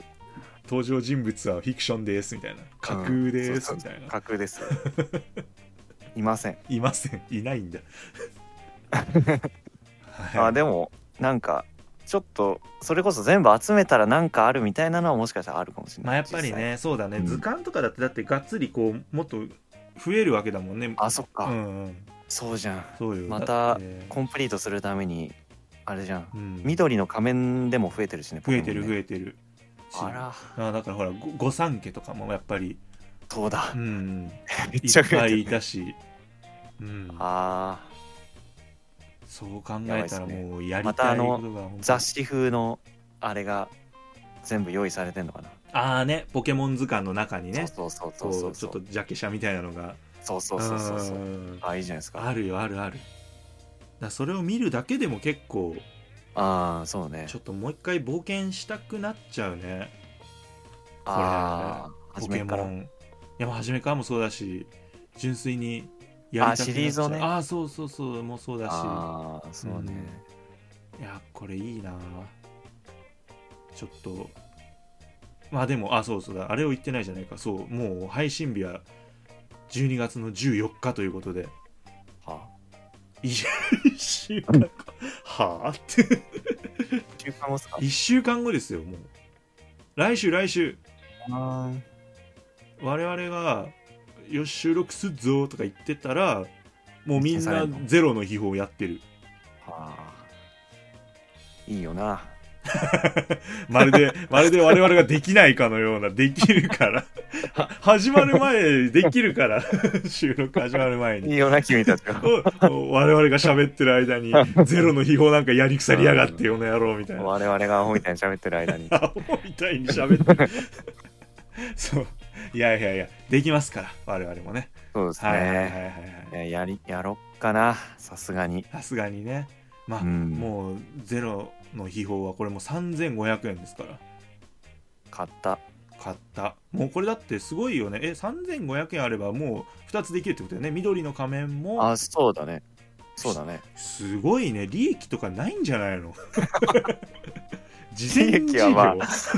Speaker 2: 登場人物はフィクションですみたいな。架空ですみたいな。
Speaker 3: 夫架空です。よ いません、
Speaker 2: いません。いないんだ。は い
Speaker 3: あでもなんかちょっとそれこそ全部集めたらなんかあるみたいなのはもしかしたらあるかもしれない。
Speaker 2: まあやっぱりねそうだね、
Speaker 3: うん。
Speaker 2: 図鑑とかだってだってがっつりこうもっと増えるわけだもんね。
Speaker 3: あそっか、
Speaker 2: うんうん。
Speaker 3: そうじゃん。
Speaker 2: そうよ。
Speaker 3: またコンプリートするためにあれじゃん。
Speaker 2: うん。
Speaker 3: 緑の仮面でも増えてるしね
Speaker 2: 増えてる増
Speaker 3: え
Speaker 2: えてる
Speaker 3: あら。
Speaker 2: あだからほらご御三家とかもやっぱり
Speaker 3: そうだ。
Speaker 2: う、ん
Speaker 3: めっ
Speaker 2: い
Speaker 3: ちゃ増えてる、
Speaker 2: っぱいい
Speaker 3: ね、
Speaker 2: たし、うん、
Speaker 3: あ
Speaker 2: そう考えたらもうやり
Speaker 3: また
Speaker 2: いことが本当に。
Speaker 3: 雑誌風のあれが全部用意されてんのかな。
Speaker 2: ああねポケモン図鑑の中にね。
Speaker 3: そうそう
Speaker 2: こ
Speaker 3: そうそうそう。
Speaker 2: うちょっとジャケ写みたいなのが。
Speaker 3: そうそうそうそうそう
Speaker 2: う。ん。
Speaker 3: あいいじゃないですか。
Speaker 2: あるよあるある。だそれを見るだけでも結構
Speaker 3: ああそうね。
Speaker 2: ちょっともう一回冒険したくなっちゃうね。
Speaker 3: ああ
Speaker 2: ポケモンいやまあ初めからもそうだし純粋にやりたくなっちゃう。
Speaker 3: あシリーズをね。
Speaker 2: ああそうそうそうもうそうだし。
Speaker 3: ああそうね、
Speaker 2: いやこれいいな。ちょっと。まあでもあそうそうだ。あれを言ってないじゃないか。そうもう配信日は12月の14日ということで。
Speaker 3: はあ
Speaker 2: 1週間かはあって。
Speaker 3: 中間もすか
Speaker 2: ？1週間後ですよもう。来週来週。
Speaker 3: あ
Speaker 2: 我々が「よし収録すっぞ」とか言ってたらもうみんなゼロの秘宝やってる。
Speaker 3: ーはあ。いいよな
Speaker 2: まるでまるで我々ができないかのようなできるから。は始まる前できるから。収録始まる前に。
Speaker 3: いいよな君たちが
Speaker 2: 我々が喋ってる間にゼロの秘宝なんかやり腐りやがってよの野郎みたいな。
Speaker 3: 我々がアホみたいに喋ってる間に。
Speaker 2: アホみたいに喋って。るそう。いやいやいやできますから我々もね。
Speaker 3: そうです
Speaker 2: はいはいはいはい
Speaker 3: ね
Speaker 2: はい。
Speaker 3: やりやろっかなさすがに。
Speaker 2: さすがにね。まあ、
Speaker 3: うん。
Speaker 2: もうゼロの秘宝はこれも3500円ですから。
Speaker 3: 買った。
Speaker 2: 買った。もうこれだってすごいよね。え3500円あればもう2つできるってことだよね。緑の仮面も。
Speaker 3: あそうだね。そうだね。
Speaker 2: すごいね。利益とかないんじゃないの？事 前
Speaker 3: 利益はま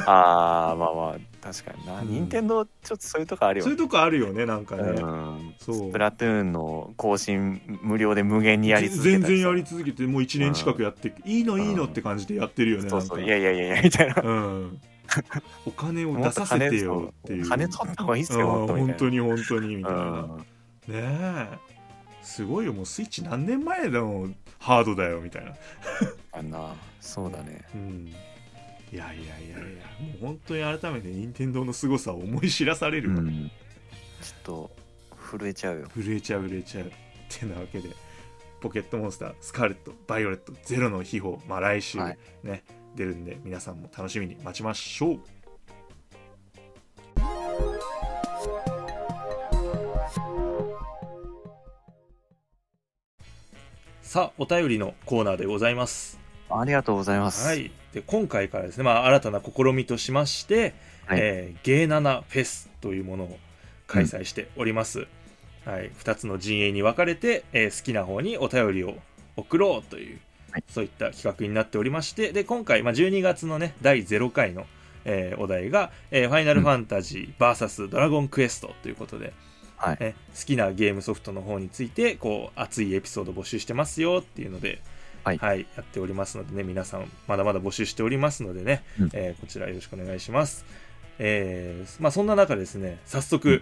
Speaker 3: ああーまあまあ確かにな。
Speaker 2: うん。
Speaker 3: 任天堂ちょっとそういうとこあるよね。
Speaker 2: そういうとこあるよねなんかね、
Speaker 3: うん。
Speaker 2: そう。
Speaker 3: スプラトゥーンの更新無料で無限にやり続けた
Speaker 2: 全然やり続けてもう1年近くやって、いいのいいのって感じでやってるよね、
Speaker 3: そうそう。いやいやいやいやみたいな。
Speaker 2: うん、お金を出させてよっていう。
Speaker 3: 金取った方がいいっすよ
Speaker 2: 本当に本当にみたいな、
Speaker 3: うん。
Speaker 2: ねえ。すごいよもうスイッチ何年前のハードだよみたいな。
Speaker 3: あんな。そうだね。
Speaker 2: うんいやいやいやいやもう本当に改めて任天堂の凄さを思い知らされるわ、
Speaker 3: うん。ちょっと震えちゃうよ。
Speaker 2: 震えちゃう震えちゃうってなわけでポケットモンスタースカーレットバイオレットゼロの秘宝まあ来週ね、
Speaker 3: はい。
Speaker 2: 出るんで皆さんも楽しみに待ちましょう。さあお便りのコーナーでございます。
Speaker 3: ありがとうございます。
Speaker 2: はいで今回からですね、まあ、新たな試みとしまして、
Speaker 3: はい。
Speaker 2: えーゲーナナフェスというものを開催しております、はい、2つの陣営に分かれて、えー好きな方にお便りを送ろうという、
Speaker 3: はい。
Speaker 2: そういった企画になっておりましてで今回、まあ、12月のね第0回の、えーお題が、えーファイナルファンタジー VS ドラゴンクエストということで、
Speaker 3: はい。
Speaker 2: え好きなゲームソフトの方についてこう熱いエピソード募集してますよっていうので、
Speaker 3: はい。
Speaker 2: やっておりますのでね皆さんまだまだ募集しておりますのでね、
Speaker 3: うん。
Speaker 2: えーこちらよろしくお願いします、えーまあ、そんな中ですね早速、
Speaker 3: うん。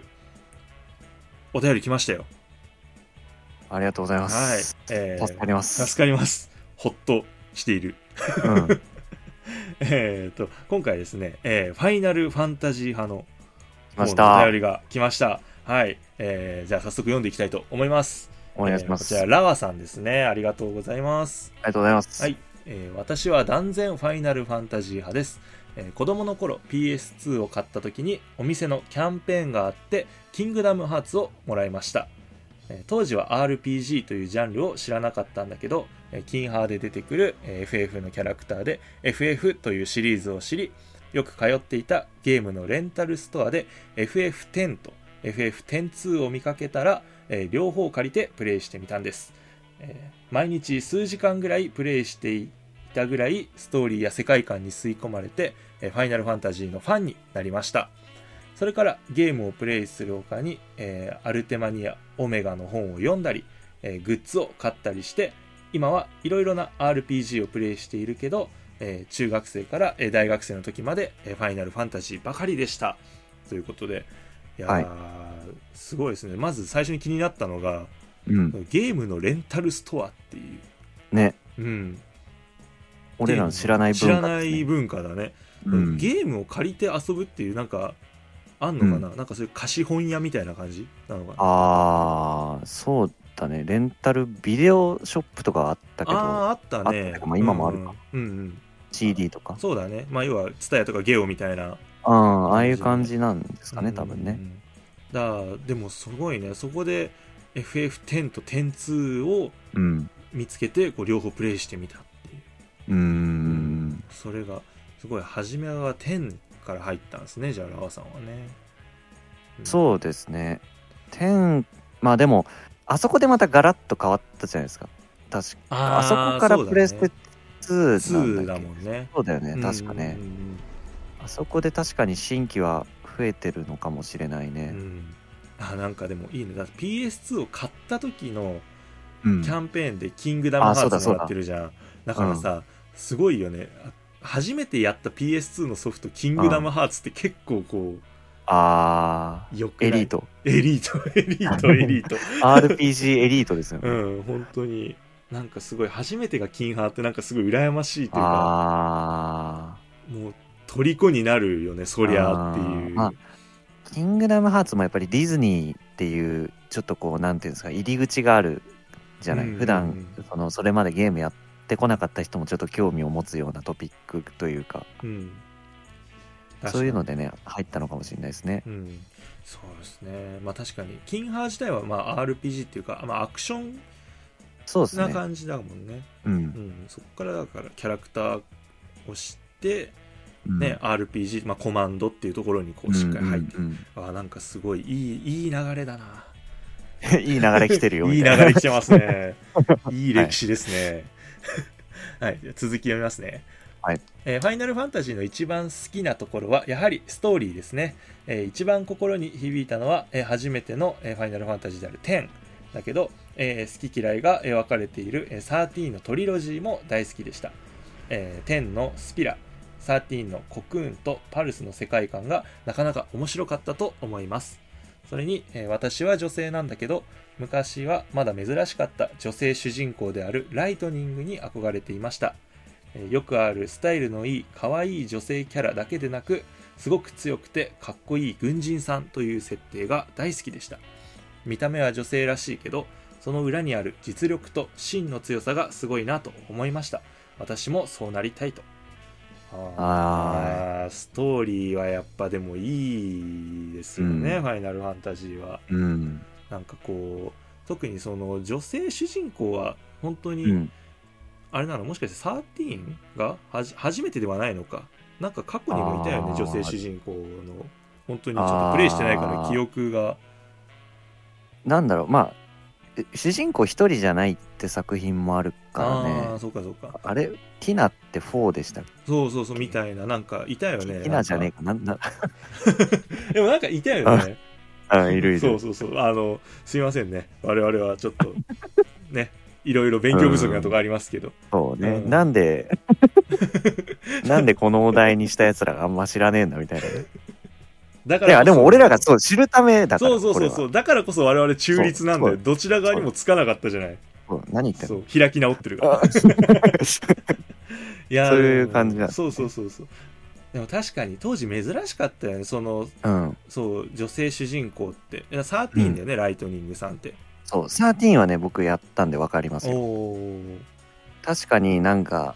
Speaker 2: お便り来ましたよ。
Speaker 3: ありがとうございま
Speaker 2: はい。
Speaker 3: す、
Speaker 2: えー
Speaker 3: 助かります。
Speaker 2: 助かります。ほっとしている。
Speaker 3: うん。
Speaker 2: えーと今回ですね、えーファイナルファンタジー派のお
Speaker 3: た。
Speaker 2: 便りが来ました。はい、えーじゃあ早速読んでいきたいと思います
Speaker 3: お願いします。
Speaker 2: えーこちら、ラワさんですね。ありがとうございます。
Speaker 3: ありがとうございます。
Speaker 2: はい、えー私は断然ファイナルファンタジー派です、えー子供の頃 PS2 を買った時にお店のキャンペーンがあってキングダムハーツをもらいました、えー当時は RPG というジャンルを知らなかったんだけど、えーキンハーで出てくる、えー FF のキャラクターで FF というシリーズを知りよく通っていたゲームのレンタルストアで FF10 と FF102 を見かけたら、えー両方借りてプレイしてみたんです。えー毎日数時間ぐらいプレイしていたぐらいストーリーや世界観に吸い込まれて、えファイナルファンタジーのファンになりました。それからゲームをプレイする他に、えーアルテマニアオメガの本を読んだり、えーグッズを買ったりして今はいろいろな RPG をプレイしているけど、えー中学生から、え大学生の時まで、えファイナルファンタジーばかりでした。ということでいやー、
Speaker 3: はい。
Speaker 2: すごいですね。まず最初に気になったのが
Speaker 3: うん。
Speaker 2: ゲームのレンタルストアっていう、
Speaker 3: ね。
Speaker 2: うん、
Speaker 3: 俺らの知らない
Speaker 2: 知ら
Speaker 3: 文化です、ね。
Speaker 2: ない文化だね、
Speaker 3: うん。
Speaker 2: ゲームを借りて遊ぶっていうなんかあんのかな、なんかそういう貸本屋みたいな感じなのかな？
Speaker 3: ああ、そうだね。レンタルビデオショップとかあったけど、
Speaker 2: あーあったね。
Speaker 3: あったまあ今もあるか。
Speaker 2: うんうん、うんうん。
Speaker 3: CD とか。
Speaker 2: そうだね。まあ要は TSUTAYA とかゲオみたいな
Speaker 3: うん、ああいう感じなんですかね、多分ね。
Speaker 2: うんうんうんだでもすごいねそこで FF10 と102を
Speaker 3: うん。
Speaker 2: 見つけてこう両方プレイしてみたっていう
Speaker 3: うーん。
Speaker 2: それがすごい初めは10から入ったんですねじゃあラワさんはね、うん
Speaker 3: そうですね。10、まあでも、あそこでまたガラッと変わったじゃないですか。確か。
Speaker 2: あ
Speaker 3: そこからプレステ2なん
Speaker 2: 2だ
Speaker 3: だっけ？
Speaker 2: もんね
Speaker 3: そうだよね、確かね
Speaker 2: う。ん
Speaker 3: あそこで確かに新規は増えてるのかもしれないね。
Speaker 2: うん。うんあなんかでもいいね。だって PS2 を買った時の
Speaker 3: うん。
Speaker 2: キャンペーンでキングダムハーツもらってるじゃん。だからさ、すごいよね。あ初めてやった PS2 のソフトキングダムハーツって結構こ
Speaker 3: あ
Speaker 2: うよく
Speaker 3: エリート。
Speaker 2: エリートエリートエリート。
Speaker 3: RPG エリートですよね。
Speaker 2: うん本当に。なんかすごい初めてがキンハーってなんかすごい羨ましいというか。
Speaker 3: あ
Speaker 2: もう虜になるよねそりゃっていう。
Speaker 3: あーあーキングダムハーツもやっぱりディズニーっていうちょっとこうなんていうんですか入り口があるじゃない、
Speaker 2: うんうんうん。
Speaker 3: 普段そのそれまでゲームやってこなかった人もちょっと興味を持つようなトピックというか。
Speaker 2: うん。
Speaker 3: そういうの
Speaker 2: で
Speaker 3: でね入ったのかもしれないですね。
Speaker 2: うん、そうですね。まあ確かに。キンハー自体はまあ RPG っていうか、まあ、アクションな
Speaker 3: そうですね。
Speaker 2: 感じだもんね。
Speaker 3: うん。
Speaker 2: うん、そこからだからキャラクターを知って、
Speaker 3: うん。
Speaker 2: ね RPG、まあ、コマンドっていうところにこうしっかり入って、
Speaker 3: うんうん。
Speaker 2: あーなんかすごいいいいい流れだな。
Speaker 3: う んいい流れ来てるよ
Speaker 2: いい流れ来てますね。いい歴史ですね。はい、じゃあ続き読みますね。
Speaker 3: はい。
Speaker 2: えーファイナルファンタジーの一番好きなところはやはりストーリーですね、えー一番心に響いたのは、えー初めての、えーファイナルファンタジーである10だけど、えー好き嫌いがえー分かれている、えー13のトリロジーも大好きでした、えー10のスピラ13のコクーンとパルスの世界観がなかなか面白かったと思います。それに、えー私は女性なんだけど昔はまだ珍しかった女性主人公であるライトニングに憧れていました。えーよくあるスタイルのいい可愛い女性キャラだけでなくすごく強くてかっこいい軍人さんという設定が大好きでした。見た目は女性らしいけどその裏にある実力と芯の強さがすごいなと思いました。私もそうなりたいと。
Speaker 3: あ
Speaker 2: ーストーリーはやっぱでもいいですよね、
Speaker 3: うん。
Speaker 2: ファイナルファンタジーは。
Speaker 3: うん。
Speaker 2: なんかこう特にその女性主人公は本当に、
Speaker 3: うん。
Speaker 2: あれなの？もしかして13がはじ初めてではないのか？なんか過去にもいたよね女性主人公の本当にちょっとプレイしてないから記憶が。
Speaker 3: なんだろう。まあえ主人公一人じゃないって作品もあるから
Speaker 2: ああ
Speaker 3: ね
Speaker 2: ーそうかそうか。
Speaker 3: あれティナって4でした
Speaker 2: そうそうそうみたいななんかいたよね。
Speaker 3: ティナじゃねえ
Speaker 2: か。
Speaker 3: か。なんだ？
Speaker 2: でもなんかいたよね。
Speaker 3: あいるいる。
Speaker 2: そうそうそう。あのすいませんね。我々はちょっとね いろいろ勉強不足なとこありますけど、
Speaker 3: そうね、
Speaker 2: うん。
Speaker 3: なんで なんでこのお題にしたやつらがあんま知らねえんだみたいなね。
Speaker 2: だから
Speaker 3: いやでも俺らがそう知るためだから
Speaker 2: そうそうそうそ
Speaker 3: こ
Speaker 2: うだからこそ我々中立なんだよどちら側にもつかなかったじゃない
Speaker 3: そう何言ってんの？
Speaker 2: そう開き直ってるから。
Speaker 3: あ
Speaker 2: いやー
Speaker 3: そういう感じなんです
Speaker 2: そうそうそうそう。でも確かに当時珍しかったよね。その
Speaker 3: うん。
Speaker 2: そう女性主人公って。いや13だよね、ライトニングさんって。
Speaker 3: そう13はね僕やったんで分かります
Speaker 2: お
Speaker 3: よ。
Speaker 2: お
Speaker 3: 確かになんか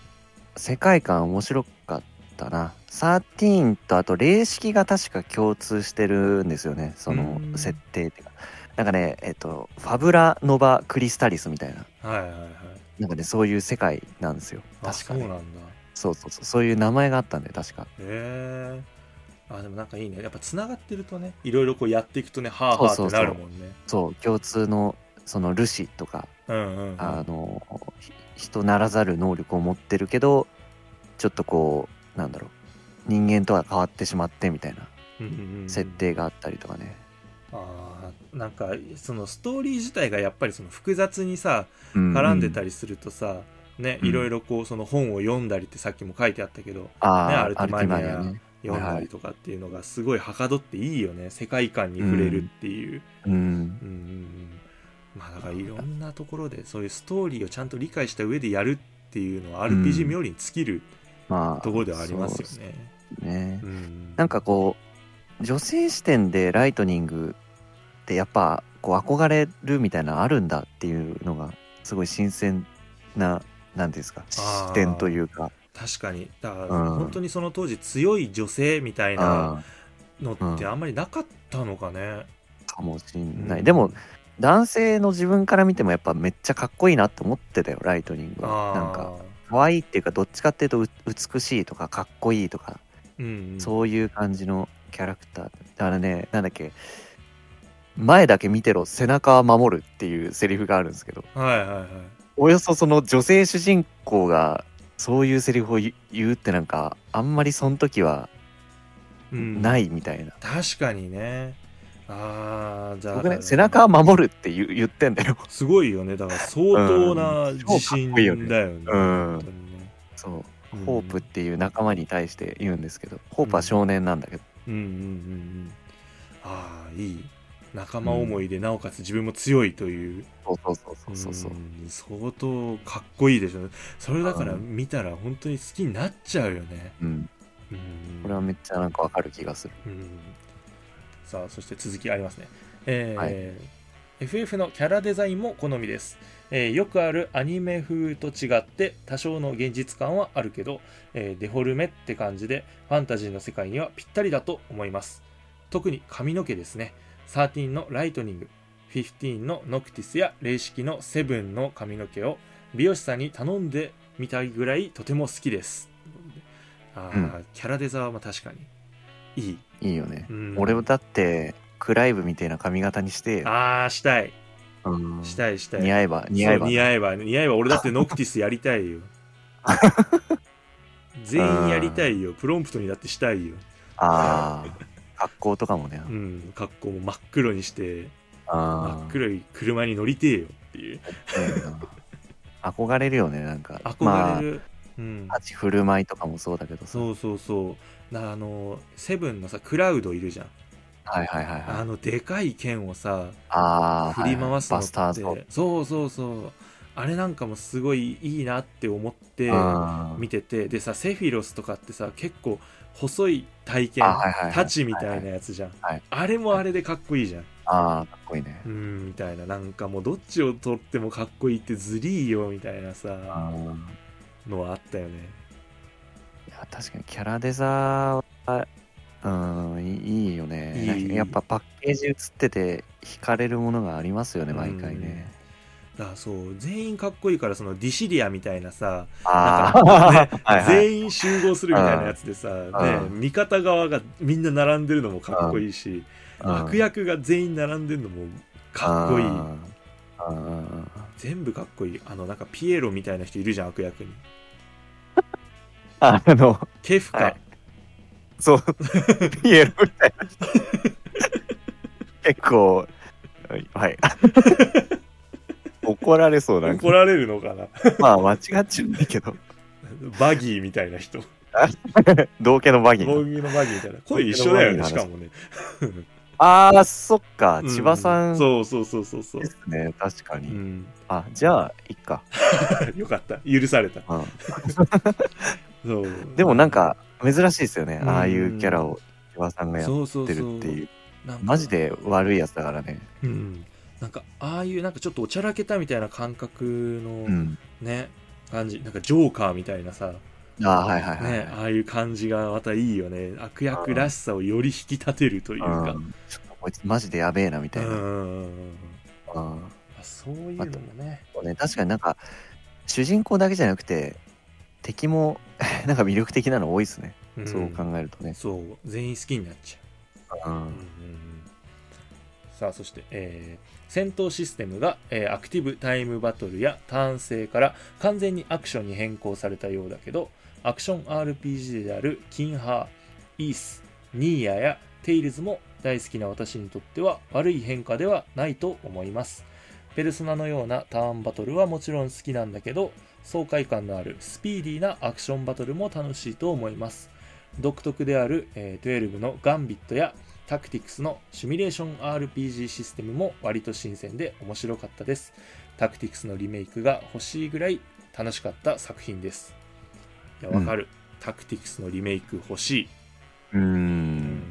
Speaker 3: 世界観面白かったな。13とあと霊式が確か共通してるんですよね。その
Speaker 2: うん。
Speaker 3: 設定っていうかなんかねえっとファブラノバクリスタリスみたいな。
Speaker 2: はいはいはい。
Speaker 3: なんかねそういう世界なんですよ。
Speaker 2: あ
Speaker 3: 確かね。
Speaker 2: そうなんだ。
Speaker 3: そうそうそう。そういう名前があったんで確か。
Speaker 2: へえあでもなんかいいね。やっぱつながってるとねいろいろこうやっていくとねはあはあってなるもんね。
Speaker 3: そう共通のそのルシとか
Speaker 2: うんうんうん。
Speaker 3: あのひ人ならざる能力を持ってるけどちょっとこうなんだろう。人間とは変わってしまってみたいな
Speaker 2: うんうんうん。
Speaker 3: 設定があったりとかね、
Speaker 2: あーなんかそのストーリー自体がやっぱりその複雑にさ
Speaker 3: うん
Speaker 2: 絡んでたりするとさ、ね
Speaker 3: うん。
Speaker 2: いろいろこうその本を読んだりってさっきも書いてあったけど
Speaker 3: ああ、
Speaker 2: ね
Speaker 3: アルティマニア
Speaker 2: 読んだりとかっていうのがすごいはかどっていいよね世界観に触れるっていう、
Speaker 3: うん
Speaker 2: うんうん。うん。まあだからいろんなところでそういうストーリーをちゃんと理解した上でやるっていうのは RPG 冥利に尽きる
Speaker 3: まあ
Speaker 2: ところではありますよね。
Speaker 3: そうね。
Speaker 2: うん。
Speaker 3: なんかこう女性視点でライトニングってやっぱこう憧れるみたいなのあるんだっていうのがすごい新鮮ななんていうんですか視点というか。
Speaker 2: 確かに。だから
Speaker 3: うん。
Speaker 2: 本当にその当時強い女性みたいな
Speaker 3: あ
Speaker 2: のってあんまりなかったのかね。
Speaker 3: ーかもしんない、
Speaker 2: うん。
Speaker 3: でも男性の自分から見てもやっぱめっちゃかっこいいなって思ってたよライトニングは。なんか可愛いっていうかどっちかっていうとう美しいとかかっこいいとか、
Speaker 2: うんうん、
Speaker 3: そういう感じのキャラクター。だからねなんだっけ。前だけ見てろ背中は守るっていうセリフがあるんですけど。
Speaker 2: はいはいはい。
Speaker 3: およそその女性主人公がそういうセリフを言言うってなんかあんまりその時は
Speaker 2: うん、
Speaker 3: ないみたいな、
Speaker 2: 確かにね。ああじゃあ
Speaker 3: 僕ね背中は守るって言う言ってんだよ。
Speaker 2: すごいよね。だから相当な
Speaker 3: うん。
Speaker 2: 自信
Speaker 3: 超かっこいいよね。
Speaker 2: だよね。
Speaker 3: うんそう。
Speaker 2: うん。
Speaker 3: ホープっていう仲間に対して言うんですけど。ホープは少年なんだけど、
Speaker 2: うんうんうんうん。ああいい。仲間思いでなおかつ自分も強いという、
Speaker 3: そうそうそうそうそう
Speaker 2: 相当かっこいいでしょ。それだから
Speaker 3: うん。
Speaker 2: 見たら本当に好きになっちゃうよね。
Speaker 3: うん、
Speaker 2: うん。
Speaker 3: これはめっちゃなんかわかる気がする。
Speaker 2: うん。さあそして続きありますね、えー
Speaker 3: はい。
Speaker 2: FF のキャラデザインも好みです、えーよくあるアニメ風と違って多少の現実感はあるけど、えーデフォルメって感じでファンタジーの世界にはぴったりだと思います。特に髪の毛ですね。13のライトニング。15のノクティスや霊式のセブンの髪の毛を美容師さんに頼んでみたいぐらいとても好きです。あー、
Speaker 3: うん。
Speaker 2: キャラデザはまあ確かに。いい。
Speaker 3: いいよね、
Speaker 2: うん。
Speaker 3: 俺だってクライブみたいな髪型にして、
Speaker 2: ああしたい。
Speaker 3: うん
Speaker 2: したいしたい。
Speaker 3: 似合えば似合えば
Speaker 2: 似合えば似合えば俺だってノクティスやりたいよ。全員やりたいよ。プロンプトにだってしたいよ。
Speaker 3: ああ格好とかもね、
Speaker 2: うん。格好も真っ黒にして
Speaker 3: あ
Speaker 2: 真っ黒い車に乗りてえよっていう。
Speaker 3: あ憧れるよねなんか。
Speaker 2: 憧れる、うん
Speaker 3: まあ、立ち振る舞いとかもそうだけどさ。
Speaker 2: そうそうそう。なあのセブンのさクラウドいるじゃん
Speaker 3: はいはいはいはい。
Speaker 2: あのでかい剣をさ
Speaker 3: ああ
Speaker 2: 振り回すのって、
Speaker 3: ズ
Speaker 2: そうそうそう。あれなんかもすごいいいなって思って
Speaker 3: あ
Speaker 2: 見ててでさセフィロスとかってさ結構細い体験
Speaker 3: あはいはいはい。
Speaker 2: 太刀みたいなやつじゃん、
Speaker 3: はい
Speaker 2: あれもあれでかっこいいじゃん。
Speaker 3: あーかっこいいね。
Speaker 2: うんみたいな。なんかもうどっちを取ってもかっこいいってずりーよみたいな
Speaker 3: あ
Speaker 2: さ
Speaker 3: ー
Speaker 2: のはあったよね。
Speaker 3: いや確かにキャラデザはうんいいいよね。
Speaker 2: いい。
Speaker 3: やっぱパッケージ映ってて惹かれるものがありますよね毎回ね。
Speaker 2: だそう。全員かっこいいからそのディシリアみたいなさ
Speaker 3: あ
Speaker 2: なんかね 全員集合するみたいなやつでさ、ね
Speaker 3: うん。
Speaker 2: 味方側がみんな並んでるのもかっこいいし、悪役が全員並んでるのもかっこいい。
Speaker 3: あーあ
Speaker 2: 全部かっこいい。あのなんかピエロみたいな人いるじゃん悪役に。
Speaker 3: ー あの
Speaker 2: ケフカ、
Speaker 3: はいそう。ピエロみたいな。結構はい。怒られそうな。
Speaker 2: 怒られるのかな？
Speaker 3: まあ間違っちゃうんだけど。
Speaker 2: バギーみたいな人。
Speaker 3: 道家のバギ
Speaker 2: ボ
Speaker 3: ー
Speaker 2: ーギーのバギーみたいな。声一緒だよねしかもね。
Speaker 3: ああそっか。
Speaker 2: う
Speaker 3: 千葉さん。で
Speaker 2: そうそうそうそうそう、
Speaker 3: すね。確かに、
Speaker 2: うん、
Speaker 3: あじゃあいっか、
Speaker 2: よかった。許された。
Speaker 3: うん。
Speaker 2: そう。
Speaker 3: でもなんか珍しいですよね、
Speaker 2: うん。
Speaker 3: ああいうキャラを千葉さんがやってるっていう。マジで悪いやつだからね。
Speaker 2: うん、なんかああいうなんかちょっとおちゃらけたみたいな感覚の
Speaker 3: うん。
Speaker 2: ね、感じなんかジョーカーみたいなさ、
Speaker 3: ああはいはいはい、
Speaker 2: ね、ああいう感じがまたいいよね。悪役らしさをより引き立てるというか。
Speaker 3: こいつマジでやべえなみたいな、
Speaker 2: そういうのもね。
Speaker 3: ね、確かになんか主人公だけじゃなくて敵も なんか魅力的なの多いですね、
Speaker 2: ん。
Speaker 3: そう考えるとね、
Speaker 2: そう。全員好きになっちゃう。
Speaker 3: うん。
Speaker 2: うんさあそして、えー戦闘システムが、えーアクティブタイムバトルやターン制から完全にアクションに変更されたようだけどアクション RPG であるキンハー、イース、ニーアやテイルズも大好きな私にとっては悪い変化ではないと思いますペルソナのようなターンバトルはもちろん好きなんだけど爽快感のあるスピーディーなアクションバトルも楽しいと思います独特である、えー12のガンビットやタクティクスのシミュレーション RPG システムも割と新鮮で面白かったです。タクティクスのリメイクが欲しいぐらい楽しかった作品です。いや、わかる、タクティクスのリメイク欲しい。
Speaker 3: う
Speaker 2: うんん。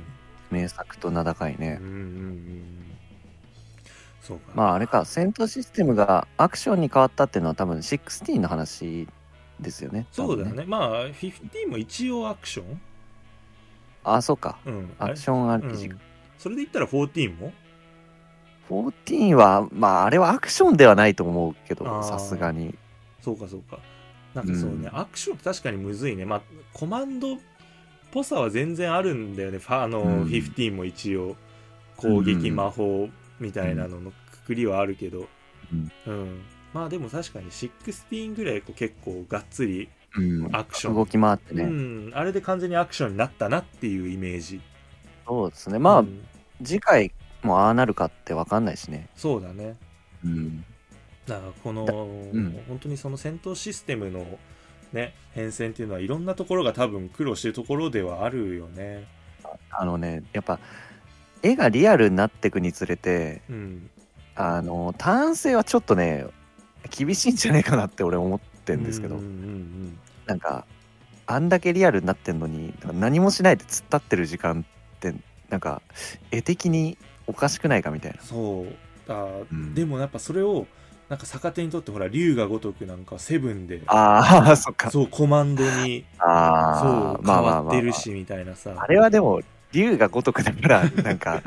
Speaker 3: 名作と名高いね
Speaker 2: うんうんうん。そうか。
Speaker 3: まああれか戦闘システムがアクションに変わったっていうのは多分16の話ですよね
Speaker 2: そうだよ
Speaker 3: 多分
Speaker 2: ね。まあ、15も一応アクション？
Speaker 3: あそうか
Speaker 2: うん。
Speaker 3: アクション
Speaker 2: う
Speaker 3: RPG
Speaker 2: ん。それで言ったら14も
Speaker 3: ？14はまああれはアクションではないと思うけどさすがに
Speaker 2: そうかそうか。なんかそうね、
Speaker 3: うん
Speaker 2: アクションって確かにむずいね。まあ、コマンドっぽさは全然あるんだよね。ファあの、
Speaker 3: うん
Speaker 2: 15も一応、攻撃
Speaker 3: うん
Speaker 2: 魔法みたいなののくくりはあるけど、
Speaker 3: うん
Speaker 2: うん。まあでも確かに16ぐらいこう結構がっつり
Speaker 3: うん
Speaker 2: アクション。
Speaker 3: 動き回ってね、
Speaker 2: うん。あれで完全にアクションになったなっていうイメージ。
Speaker 3: そうですねまあ、
Speaker 2: うん
Speaker 3: 次回もああなるかって分かんないしね
Speaker 2: そうだね。
Speaker 3: うん
Speaker 2: だからこの、
Speaker 3: うん
Speaker 2: 本当にその戦闘システムのね変遷っていうのはいろんなところが多分苦労してるところではあるよね。
Speaker 3: あのねやっぱ絵がリアルになっていくにつれて
Speaker 2: うん。
Speaker 3: あの単性はちょっとね厳しいんじゃねえかなって俺思ってんですけど、
Speaker 2: うんうんうん
Speaker 3: なんかあんだけリアルになってんのに何もしないで突っ立ってる時間ってなんか絵的におかしくないかみたいな、
Speaker 2: そう。あ、
Speaker 3: うん。
Speaker 2: でもやっぱそれをなんか逆手にとってほら龍が如くなんかセブンで
Speaker 3: ああそっか。
Speaker 2: そうコマンドに
Speaker 3: あ
Speaker 2: そう変わってるしみたいなさ。
Speaker 3: あれはでも竜が如くだから なんか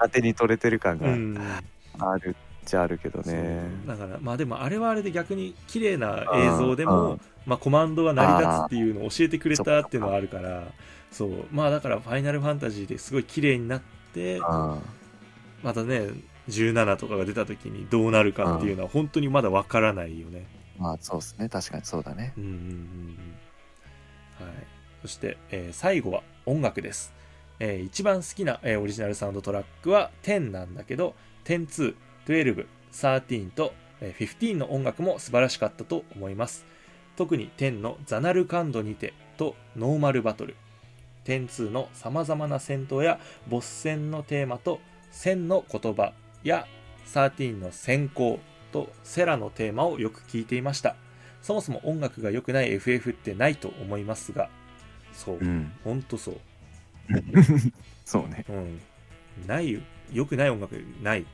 Speaker 3: 当てに取れてる感
Speaker 2: うん。
Speaker 3: があるっちゃあるけどね、
Speaker 2: だからまあでもあれはあれで逆に綺麗な映像でも
Speaker 3: ん
Speaker 2: まあコマンドは成り立つっていうのを教えてくれたっていうのはあるからそう。まあだからファイナルファンタジーですごい綺麗になって
Speaker 3: あ
Speaker 2: またね17とかが出た時にどうなるかっていうのは本当にまだわからないよね。
Speaker 3: まあそうですね。確かにそうだね。
Speaker 2: うんうんうんうん。はい。そして、えー最後は音楽です、えー一番好きな、えーオリジナルサウンドトラックは10なんだけど102、12、13と、えー15の音楽も素晴らしかったと思います。特に10のザナルカンドにてとノーマルバトル。102の様々な戦闘やボス戦のテーマと戦の言葉や13の先行とセラのテーマをよく聞いていました。そもそも音楽が良くない FF ってないと思いますが。そう、
Speaker 3: うん。
Speaker 2: ほんとそう
Speaker 3: そうね。
Speaker 2: うん。ないよ良くない音楽ない。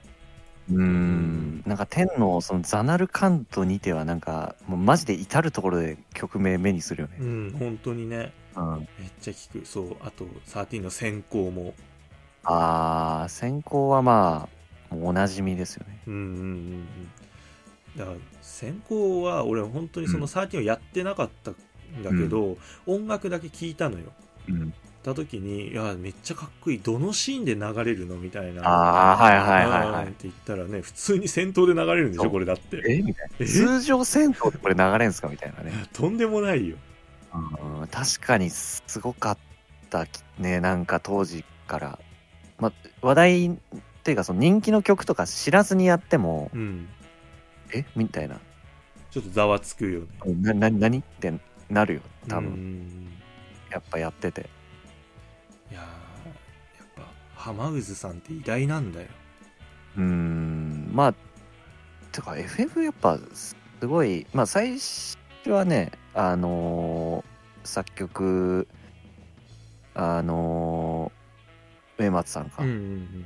Speaker 3: うん。なんか天のそのザナルカントにてはなんかもうマジで至る所で曲名目にするよね。
Speaker 2: うん本当にね。
Speaker 3: うん。
Speaker 2: めっちゃ聞く。そうあと13の先行も。
Speaker 3: ああ先行はまあもうおなじみですよね。
Speaker 2: うんうんうんうん。だから先行は俺は本当にその13をやってなかったんだけど、音楽だけ聞いたのよ。
Speaker 3: うん
Speaker 2: た時にいやめっちゃかっこいいどのシーンで流れるのみたいな。
Speaker 3: ああはいはいはいはい
Speaker 2: うんって言ったらね普通に戦闘で流れるんでしょこれだって。
Speaker 3: え？みたい
Speaker 2: え？
Speaker 3: な通常戦闘でこれ流れんすか？みたいなね。
Speaker 2: とんでもないよ。
Speaker 3: うん確かにすごかったねなんか当時から、ま、話題っていうかその人気の曲とか知らずにやっても
Speaker 2: うん。
Speaker 3: え？みたいな。
Speaker 2: ちょっとざわつくよね。
Speaker 3: なな何？ってなるよ多分、
Speaker 2: うん。
Speaker 3: やっぱやってて
Speaker 2: 浜渦さんって偉大なんだよ。
Speaker 3: うーん。まあてか FF やっぱすごいまあ最初はねあのー作曲あのー植松さんか、
Speaker 2: うんうん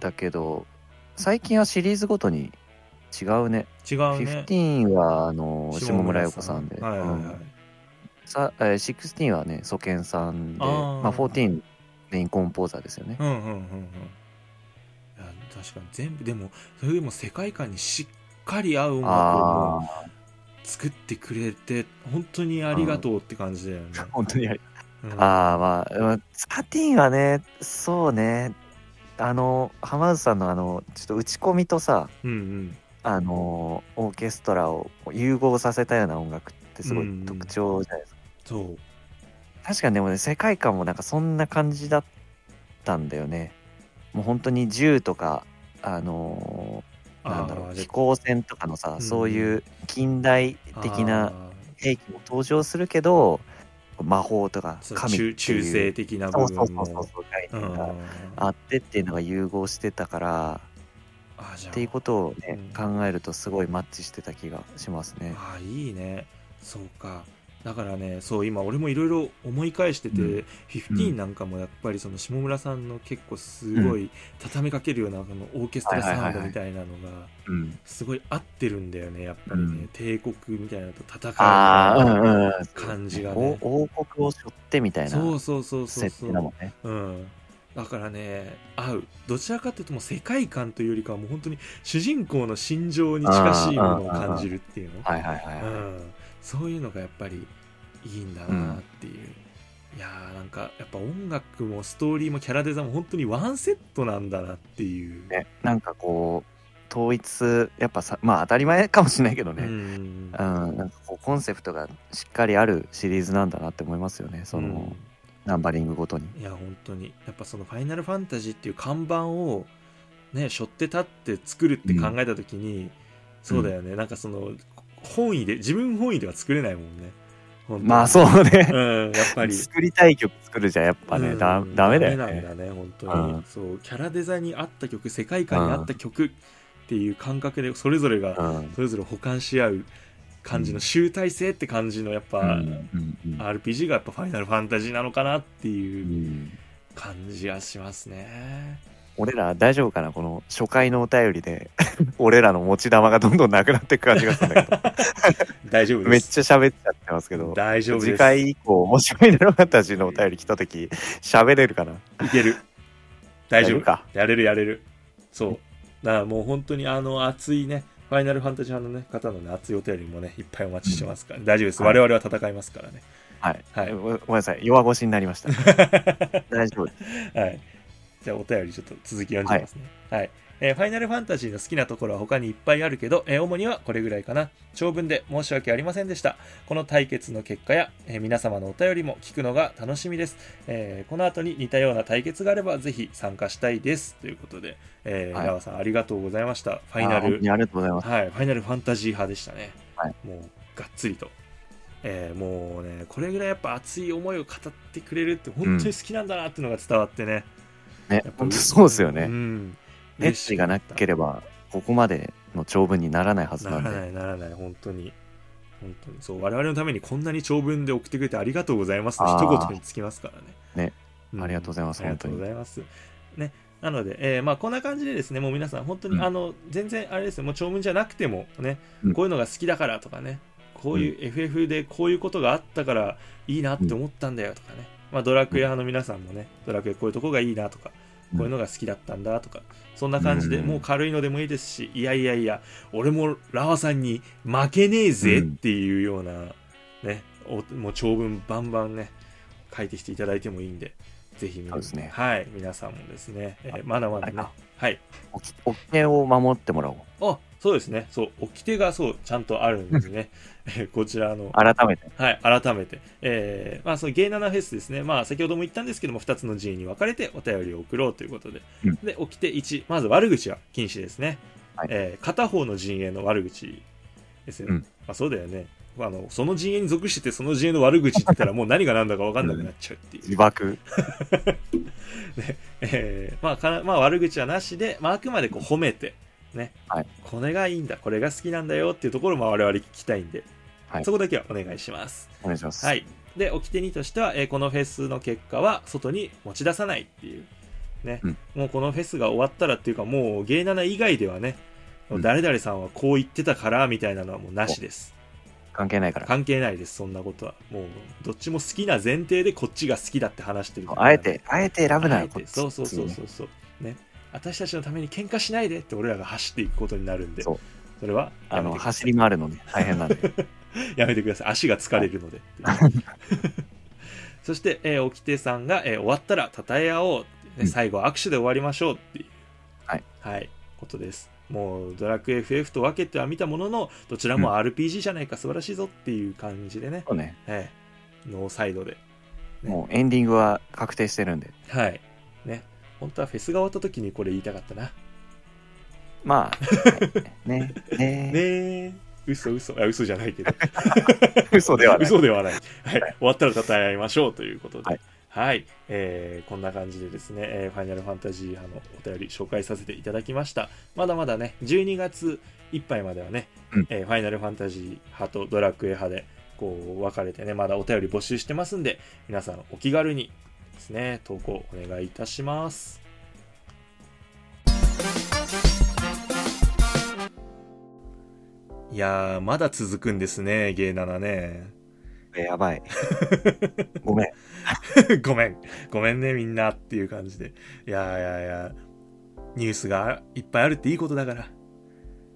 Speaker 3: だけど最近はシリーズごとに違うね。
Speaker 2: 違うね。
Speaker 3: 15はあの下村陽子さんで、
Speaker 2: はいはいはい、
Speaker 3: うん。さえー16はねソケンさんで、まあ、14メインコンポーザーですよね。
Speaker 2: うんうんうんうん。いや確かに全部でもそれでも世界観にしっかり合う音楽を作ってくれて本当にありがとうって感じだよね、
Speaker 3: あ、本当にあり。
Speaker 2: うん。
Speaker 3: ああまあまあ13はねそうね。あの浜津さんのあのちょっと打ち込みとさ
Speaker 2: うんうん。
Speaker 3: あのオーケストラを融合させたような音楽ってすごい
Speaker 2: うん。
Speaker 3: 特徴じゃないですか、
Speaker 2: そう
Speaker 3: 確かにでもね世界観もなんかそんな感じだったんだよね。もう本当に銃とかあのーなんだろう飛行船とかのさ、
Speaker 2: うん。
Speaker 3: そういう近代的な
Speaker 2: あ
Speaker 3: 兵器も登場するけど魔法とか神っていう。
Speaker 2: 中中性的な部
Speaker 3: そうそう
Speaker 2: 分も
Speaker 3: そうそうそう概
Speaker 2: うん。
Speaker 3: 念があってっていうのが融合してたからっていうことをね、
Speaker 2: うん。
Speaker 3: 考えるとすごいマッチしてた気がしますね。
Speaker 2: ああいいね。そうかだからねそう今俺もいろいろ思い返してて、
Speaker 3: うん。
Speaker 2: 15なんかもやっぱりその下村さんの結構すごい畳みかけるようなこのオーケストラサウンドみたいなのが
Speaker 3: うん、
Speaker 2: すごい合ってるんだよねやっぱりね、
Speaker 3: うん。
Speaker 2: 帝国みたいなのと戦う
Speaker 3: ああ、うんうん。
Speaker 2: 感じがね。
Speaker 3: お王国を背負ってみたいな
Speaker 2: そうそうそうそう。
Speaker 3: 設
Speaker 2: そう
Speaker 3: 定だもんね。
Speaker 2: うん。だからね合う。どちらかというともう世界観というよりかはもう本当に主人公の心情に近しいものを感じるっていうの。
Speaker 3: はいはいはい。
Speaker 2: うん、そういうのがやっぱりいいんだなっていう、いやーなんかやっぱ音楽もストーリーもキャラデザも本当にワンセットなんだなっていう、
Speaker 3: ね、なんかこう統一やっぱさまあ当たり前かもしれないけど
Speaker 2: う
Speaker 3: ね、
Speaker 2: ん。
Speaker 3: うんなんかこうコンセプトがしっかりあるシリーズなんだなって思いますよね。その、ナンバリングごとに。
Speaker 2: いや本当に。やっぱその「ファイナルファンタジー」っていう看板をね背負って立って作るって考えた時に、そうだよね、なんかその本意で自分本意では作れないもんね。
Speaker 3: まあそうね、
Speaker 2: うんやっぱり。
Speaker 3: 作りたい曲作るじゃやっぱね、
Speaker 2: うん。
Speaker 3: だダメだよね。
Speaker 2: なんだね本当に、
Speaker 3: うん。
Speaker 2: そうキャラデザに合った曲世界観に合った曲っていう感覚でそれぞれが
Speaker 3: うん。
Speaker 2: それぞれ補完し合う感じの集大成って感じのやっぱ、RPG がやっぱファイナルファンタジーなのかなって
Speaker 3: う
Speaker 2: いうん。感じがしますね。
Speaker 3: 俺ら大丈夫かなこの初回のお便りで 俺らの持ち玉がどんどんなくなっていく感じがするんだけど
Speaker 2: 大丈夫
Speaker 3: めっ
Speaker 2: です。
Speaker 3: ちゃ喋っちゃってますけど
Speaker 2: 大丈夫です。
Speaker 3: 次回以降もしファイナルファンタジーのお便り来た時喋れるかな？い
Speaker 2: ける。大丈夫
Speaker 3: か
Speaker 2: やれるやれる。そう。だからもう本当にあの熱いね、ファイナルファンタジー派の、ね、方のね、熱いお便りもね、いっぱいお待ちしてますから、大丈夫です。
Speaker 3: はい
Speaker 2: 我々は戦いますからね。
Speaker 3: はい、
Speaker 2: はい
Speaker 3: ごごめんなさい弱腰になりました 大丈夫です
Speaker 2: はい。じゃあお便りちょっと続き読んじゃいますね。はい。えーファイナルファンタジーの好きなところは他にいっぱいあるけど、えー主にはこれぐらいかな。長文で申し訳ありませんでした。この対決の結果や、えー皆様のお便りも聞くのが楽しみです。えーこの後に似たような対決があればぜひ参加したいです。ということで、えー
Speaker 3: はい
Speaker 2: さんありがとうございました。ファイナル
Speaker 3: ありがとうございます
Speaker 2: はい、ファイナルファンタジー派でしたね。
Speaker 3: はい
Speaker 2: もうがっつりと。えーもうね、これぐらいやっぱ熱い思いを語ってくれるって本当に好きなんだなっていうのが伝わってね。
Speaker 3: ね
Speaker 2: やっぱ
Speaker 3: 本当そうですよね、
Speaker 2: うん。
Speaker 3: 熱意がなければここまでの長文にならないはずなで。
Speaker 2: なんらないならない本当に。本当に。そう我々のためにこんなに長文で送ってくれてありがとうございますの一言につきますからね。
Speaker 3: ね。
Speaker 2: うん。
Speaker 3: ありがとうございます
Speaker 2: ありがとうございます。ね。なので、えーまあ、こんな感じでですねもう皆さん本当に、
Speaker 3: うん。
Speaker 2: あの全然あれですよ。もう長文じゃなくてもね、
Speaker 3: うん。
Speaker 2: こういうのが好きだからとかね。こういう FF でこういうことがあったからいいなって思ったんだよとかね、まあ、ドラクエ派の皆さんもねドラクエこういうとこがいいなとかこういうのが好きだったんだとか、そんな感じで
Speaker 3: うん。
Speaker 2: もう軽いのでもいいですし、いやいやいや、俺もラワさんに負けねえぜっていうような、ね、おもう長文バンバンね、書いてきていただいてもいいんで、ぜひ
Speaker 3: ね。
Speaker 2: はい、皆さんもですね、えーまだまだね。
Speaker 3: あ、
Speaker 2: はい。
Speaker 3: おき掟を守ってもらおう。
Speaker 2: あそうですね、そう、掟がそう、ちゃんとあるんですね。えーこちらの、
Speaker 3: 改めて。
Speaker 2: はい、改めて、えーまあ、そのゲイナナフェスですね、まあ、先ほども言ったんですけども、2つの陣に分かれてお便りを送ろうということで、
Speaker 3: うん。
Speaker 2: で、掟1、まず悪口は禁止ですね。
Speaker 3: はい。
Speaker 2: えー片方の陣営の悪口ですよね。
Speaker 3: うん。
Speaker 2: まあ、そうだよね。あのその陣営に属してて、その陣営の悪口って言ったら、もう何が何だか分かんなくなっちゃうっていう。
Speaker 3: 自爆？
Speaker 2: えーまあまあ、悪口はなしで、まあ、あくまでこう褒めて、ね、
Speaker 3: はい。
Speaker 2: これがいいんだ、これが好きなんだよっていうところも我々聞きたいんで、
Speaker 3: はい。
Speaker 2: そこだけはお願いします。
Speaker 3: お願いします。
Speaker 2: はい。で、掟2としては、えーこのフェスの結果は外に持ち出さないっていう、ね、
Speaker 3: うん。
Speaker 2: もうこのフェスが終わったらっていうかもう芸7以外ではね、
Speaker 3: うん。
Speaker 2: 誰々さんはこう言ってたからみたいなのはもうなしです。
Speaker 3: 関係ないから。
Speaker 2: 関係ないですそんなことは。もうどっちも好きな前提でこっちが好きだって話してる
Speaker 3: あえてあえて選ぶなよ
Speaker 2: そうそうそうそうそう。ね私たちのために喧嘩しないでって俺らが走っていくことになるんで
Speaker 3: そ
Speaker 2: れは
Speaker 3: あの走り回るのね。大変なんで。
Speaker 2: やめてください。足が疲れるので そして、えー、沖手さんが、えー終わったら称え合おうね、
Speaker 3: うん。
Speaker 2: 最後は握手で終わりましょうっていう。
Speaker 3: はい、
Speaker 2: はい、ことです。もうドラクエ FF と分けては見たもののどちらも RPG じゃないか素晴らしいぞっていう感じでね、
Speaker 3: そうね。
Speaker 2: えーノーサイドで。ね。
Speaker 3: もうエンディングは確定してるんで。
Speaker 2: はい。ね本当はフェスが終わった時にこれ言いたかったな
Speaker 3: まあはい ねね
Speaker 2: ねえ嘘嘘あ嘘じゃないけど
Speaker 3: 嘘ではない
Speaker 2: 嘘ではない。はい。終わったら称え合いましょうということで。は
Speaker 3: はいい。
Speaker 2: えーこんな感じでですね、えーファイナルファンタジー派のお便り紹介させていただきました。まだまだね、12月いっぱいまではね、
Speaker 3: うん
Speaker 2: えーファイナルファンタジー派とドラクエ派で、こう、分かれてね、まだお便り募集してますんで、皆さんお気軽にですね、投稿お願いいたします。いやー、まだ続くんですね、ゲー7ね。
Speaker 3: えやばい ごめん
Speaker 2: ごめん。ごめんね、みんなっていう感じで。いやいやいや、ニュースがいっぱいあるっていいことだから。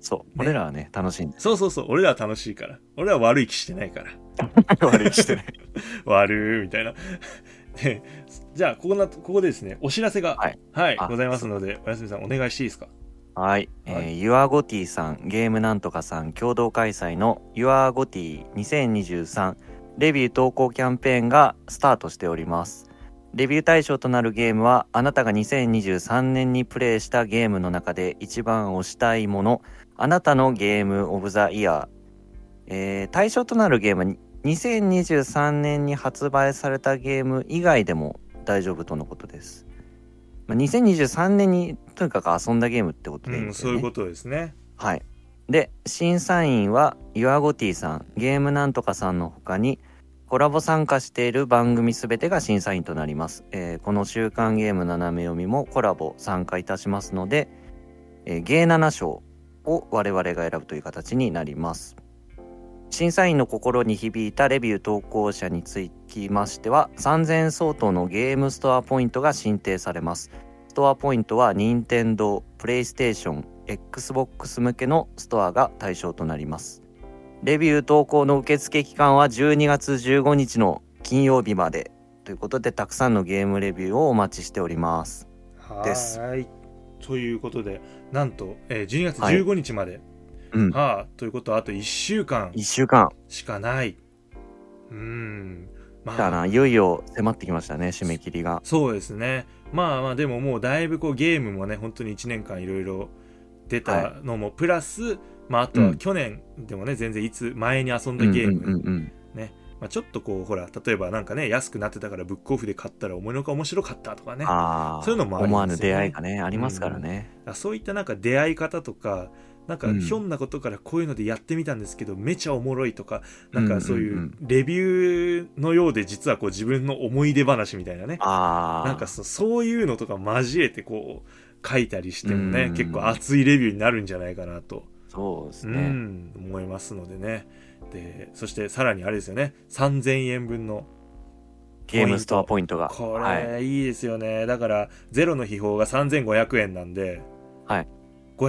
Speaker 3: そう俺らはね楽しいんです
Speaker 2: そうそうそう、俺らは楽しいから。俺らは悪い気してないから。
Speaker 3: 悪いしてない
Speaker 2: 悪いみたいな。で じゃあ、ここな、ここでですね、お知らせが、
Speaker 3: はい、あ
Speaker 2: ございますので、おやすみさん、お願いしていいですか？
Speaker 3: はい、え
Speaker 2: は
Speaker 3: ー、ユアゴティさん、ゲームなんとかさん共同開催のユアゴティ2023レビュー投稿キャンペーンがスタートしております。レビュー対象となるゲームは、あなたが2023年にプレイしたゲームの中で一番推したいもの、あなたのゲームオブザイヤー。えー対象となるゲームは2023年に発売されたゲーム以外でも大丈夫とのことです。まあ2023年にとにかく遊んだゲームってことでいいん
Speaker 2: うん。そういうことですね。
Speaker 3: はい。で、審査員は、ユアゴティさん、ゲームなんとかさんの他に、コラボ参加している番組すべてが審査員となります。えーこの週刊ゲーム斜め読みもコラボ参加いたしますので、えー、ゲー7賞を我々が選ぶという形になります。審査員の心に響いたレビュー投稿者につきましては、3000円相当のゲームストアポイントが申請されます。ストアポイントは任天堂、プレイステーション、Xbox 向けのストアが対象となります。レビュー投稿の受付期間は12月15日の金曜日までということでたくさんのゲームレビューをお待ちしております。です
Speaker 2: はーい。ということで、なんと、えー12月15日まで、
Speaker 3: うん。
Speaker 2: はあ、ということはあと1週間
Speaker 3: 1週間
Speaker 2: しかない。うーん。ま
Speaker 3: だな、いよいよ迫ってきましたね、締め切りが。
Speaker 2: そうですね。まあまあ、でももうだいぶこうゲームもね、本当に1年間いろいろ出たのも、プラス、まああとは
Speaker 3: うん
Speaker 2: 去年でもね、全然いつ前に遊んだゲーム、
Speaker 3: うんうんうんうん
Speaker 2: まあ、ちょっとこう、ほら、例えばなんかね、安くなってたからブックオフで買ったら思いのほか面白かったとかね。
Speaker 3: ああ、
Speaker 2: そういうのもあり
Speaker 3: 思わ
Speaker 2: ますよね
Speaker 3: ぬ出会いがね、ありますからね。
Speaker 2: あそういったなんか出会い方とか、なんか
Speaker 3: うん
Speaker 2: ひょんなことからこういうのでやってみたんですけど、めちゃおもろいとか、なんかそうい
Speaker 3: んう
Speaker 2: レビューのようで実はこう自分の思い出話みたいなね。なんかそそういうのとか交えてこう書いたりしてもね、
Speaker 3: うん
Speaker 2: 結構熱いレビューになるんじゃないかなと、う
Speaker 3: そうですね。
Speaker 2: ん、思いますのでね。で、そしてさらにあれですよね、3000円分の
Speaker 3: ゲームストアポイントが。
Speaker 2: こ
Speaker 3: はい。
Speaker 2: れいいですよね。だから、ゼロの秘宝が3500円なんで、
Speaker 3: はい。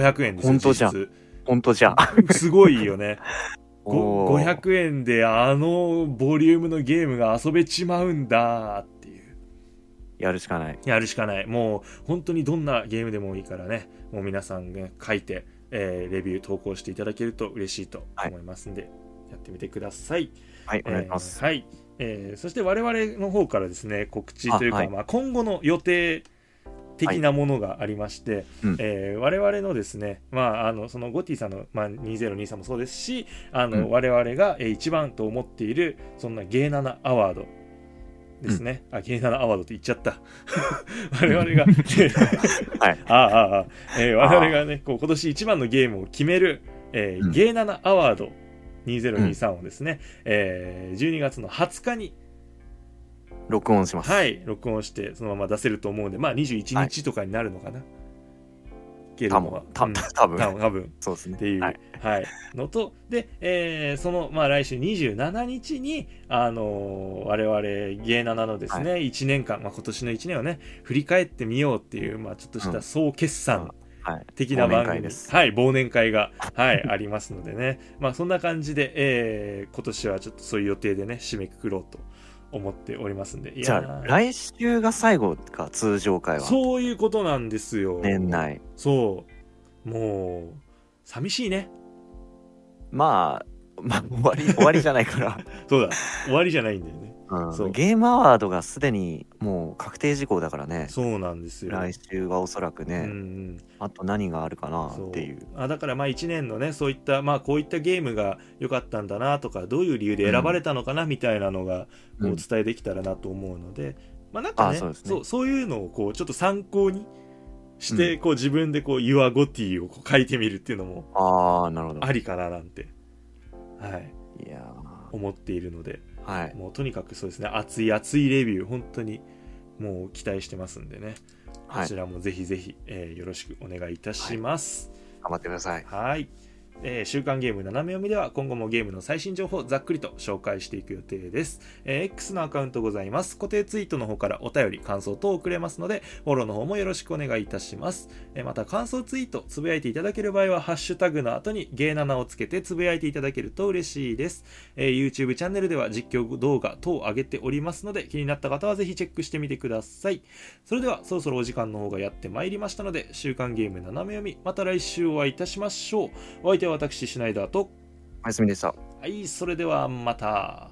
Speaker 2: 500円ですよ、
Speaker 3: 本当じゃん本当じゃ。
Speaker 2: すごいよね。ご
Speaker 3: おー
Speaker 2: 500円であのボリュームのゲームが遊べちまうんだっていう。
Speaker 3: やるしかない。
Speaker 2: やるしかない。もう本当にどんなゲームでもいいからね、もう皆さんね、書いて、えーレビュー投稿していただけると嬉しいと思いますんで、やってみてください。
Speaker 3: はい、お願いします。
Speaker 2: えーはい。えーそして我々の方からですね、告知というか、
Speaker 3: あはい
Speaker 2: まあ、今後の予定的なものがありまして、
Speaker 3: うん。
Speaker 2: えー我々のですね、まあ、あのそのゴティさんの、まあ、2023もそうですし、あの
Speaker 3: うん。
Speaker 2: 我々がえー一番と思っている、そんなゲーナナアワードですね。あ、ゲーナナアワードって言っちゃった。我々が、
Speaker 3: はい。
Speaker 2: ああああ、えー我々がね、こう今年一番のゲームを決める、えー
Speaker 3: うん。
Speaker 2: ゲーナナアワード2023をですね、えー12月の20日に
Speaker 3: 録音します。
Speaker 2: はい録音してそのまま出せると思うんでまあ21日とかになるのかな、いけるのは、
Speaker 3: 多分、多分。
Speaker 2: 多分多分。
Speaker 3: そうですね。
Speaker 2: っていう、は
Speaker 3: はい。い、
Speaker 2: のとで、えーその、まあ、来週27日に、あのー我々ゲイナナのですね、
Speaker 3: は
Speaker 2: 1年間、まあ、今年の1年をね振り返ってみようっていう、まあ、ちょっとした
Speaker 3: うん。
Speaker 2: 総決算
Speaker 3: はい。
Speaker 2: 的な番組、
Speaker 3: 忘年会です。
Speaker 2: はい忘年会が、はい、ありますのでね、まあ、そんな感じで、えー今年はちょっとそういう予定でね締めくくろうと思っておりますんで。
Speaker 3: じゃあ、来週が最後か、通常回は？
Speaker 2: そういうことなんですよ。
Speaker 3: 年内。
Speaker 2: そう。もう寂しいね。
Speaker 3: まあ、まあ、終わり、終わりじゃないから。
Speaker 2: そうだ。終わりじゃないんだよね。そう
Speaker 3: うん、ゲームアワードがすでにもう確定事項だからね。
Speaker 2: そうなんですよ。
Speaker 3: 来週はおそらくね、
Speaker 2: うんうん。
Speaker 3: あと何があるかなっていう。
Speaker 2: あだからまあ1年のねそういったまあこういったゲームが良かったんだなとかどういう理由で選ばれたのかなみたいなのがお伝えできたらなと思うので、まあなんかね
Speaker 3: あそうね。
Speaker 2: そうそういうのをこうちょっと参考にして、こう自分でこう Your Gotti をこう書いてみるっていうのも
Speaker 3: あ
Speaker 2: りかななんて、はい、
Speaker 3: いや
Speaker 2: 思っているので。
Speaker 3: ーはい。
Speaker 2: もうとにかくそうですね熱い熱いレビュー本当にもう期待してますんでね
Speaker 3: はい
Speaker 2: こち。らもぜひぜひ、えーよろしくお願いいたします。
Speaker 3: 頑張ってください。
Speaker 2: はい。えー週刊ゲーム斜め読みでは今後もゲームの最新情報をざっくりと紹介していく予定です、えー X のアカウントございます。固定ツイートの方からお便り感想等を送れますのでフォローの方もよろしくお願いいたします、えーまた感想ツイートつぶやいていただける場合はハッシュタグの後にゲーナナをつけてつぶやいていただけると嬉しいです、え YouTube チャンネルでは実況動画等を上げておりますので気になった方はぜひチェックしてみてください。それではそろそろお時間の方がやってまいりましたので週刊ゲーム斜め読みまた来週お会いいたしましょう。お相手は私シュナイダーと
Speaker 3: おやすみでした。
Speaker 2: はいそれではまた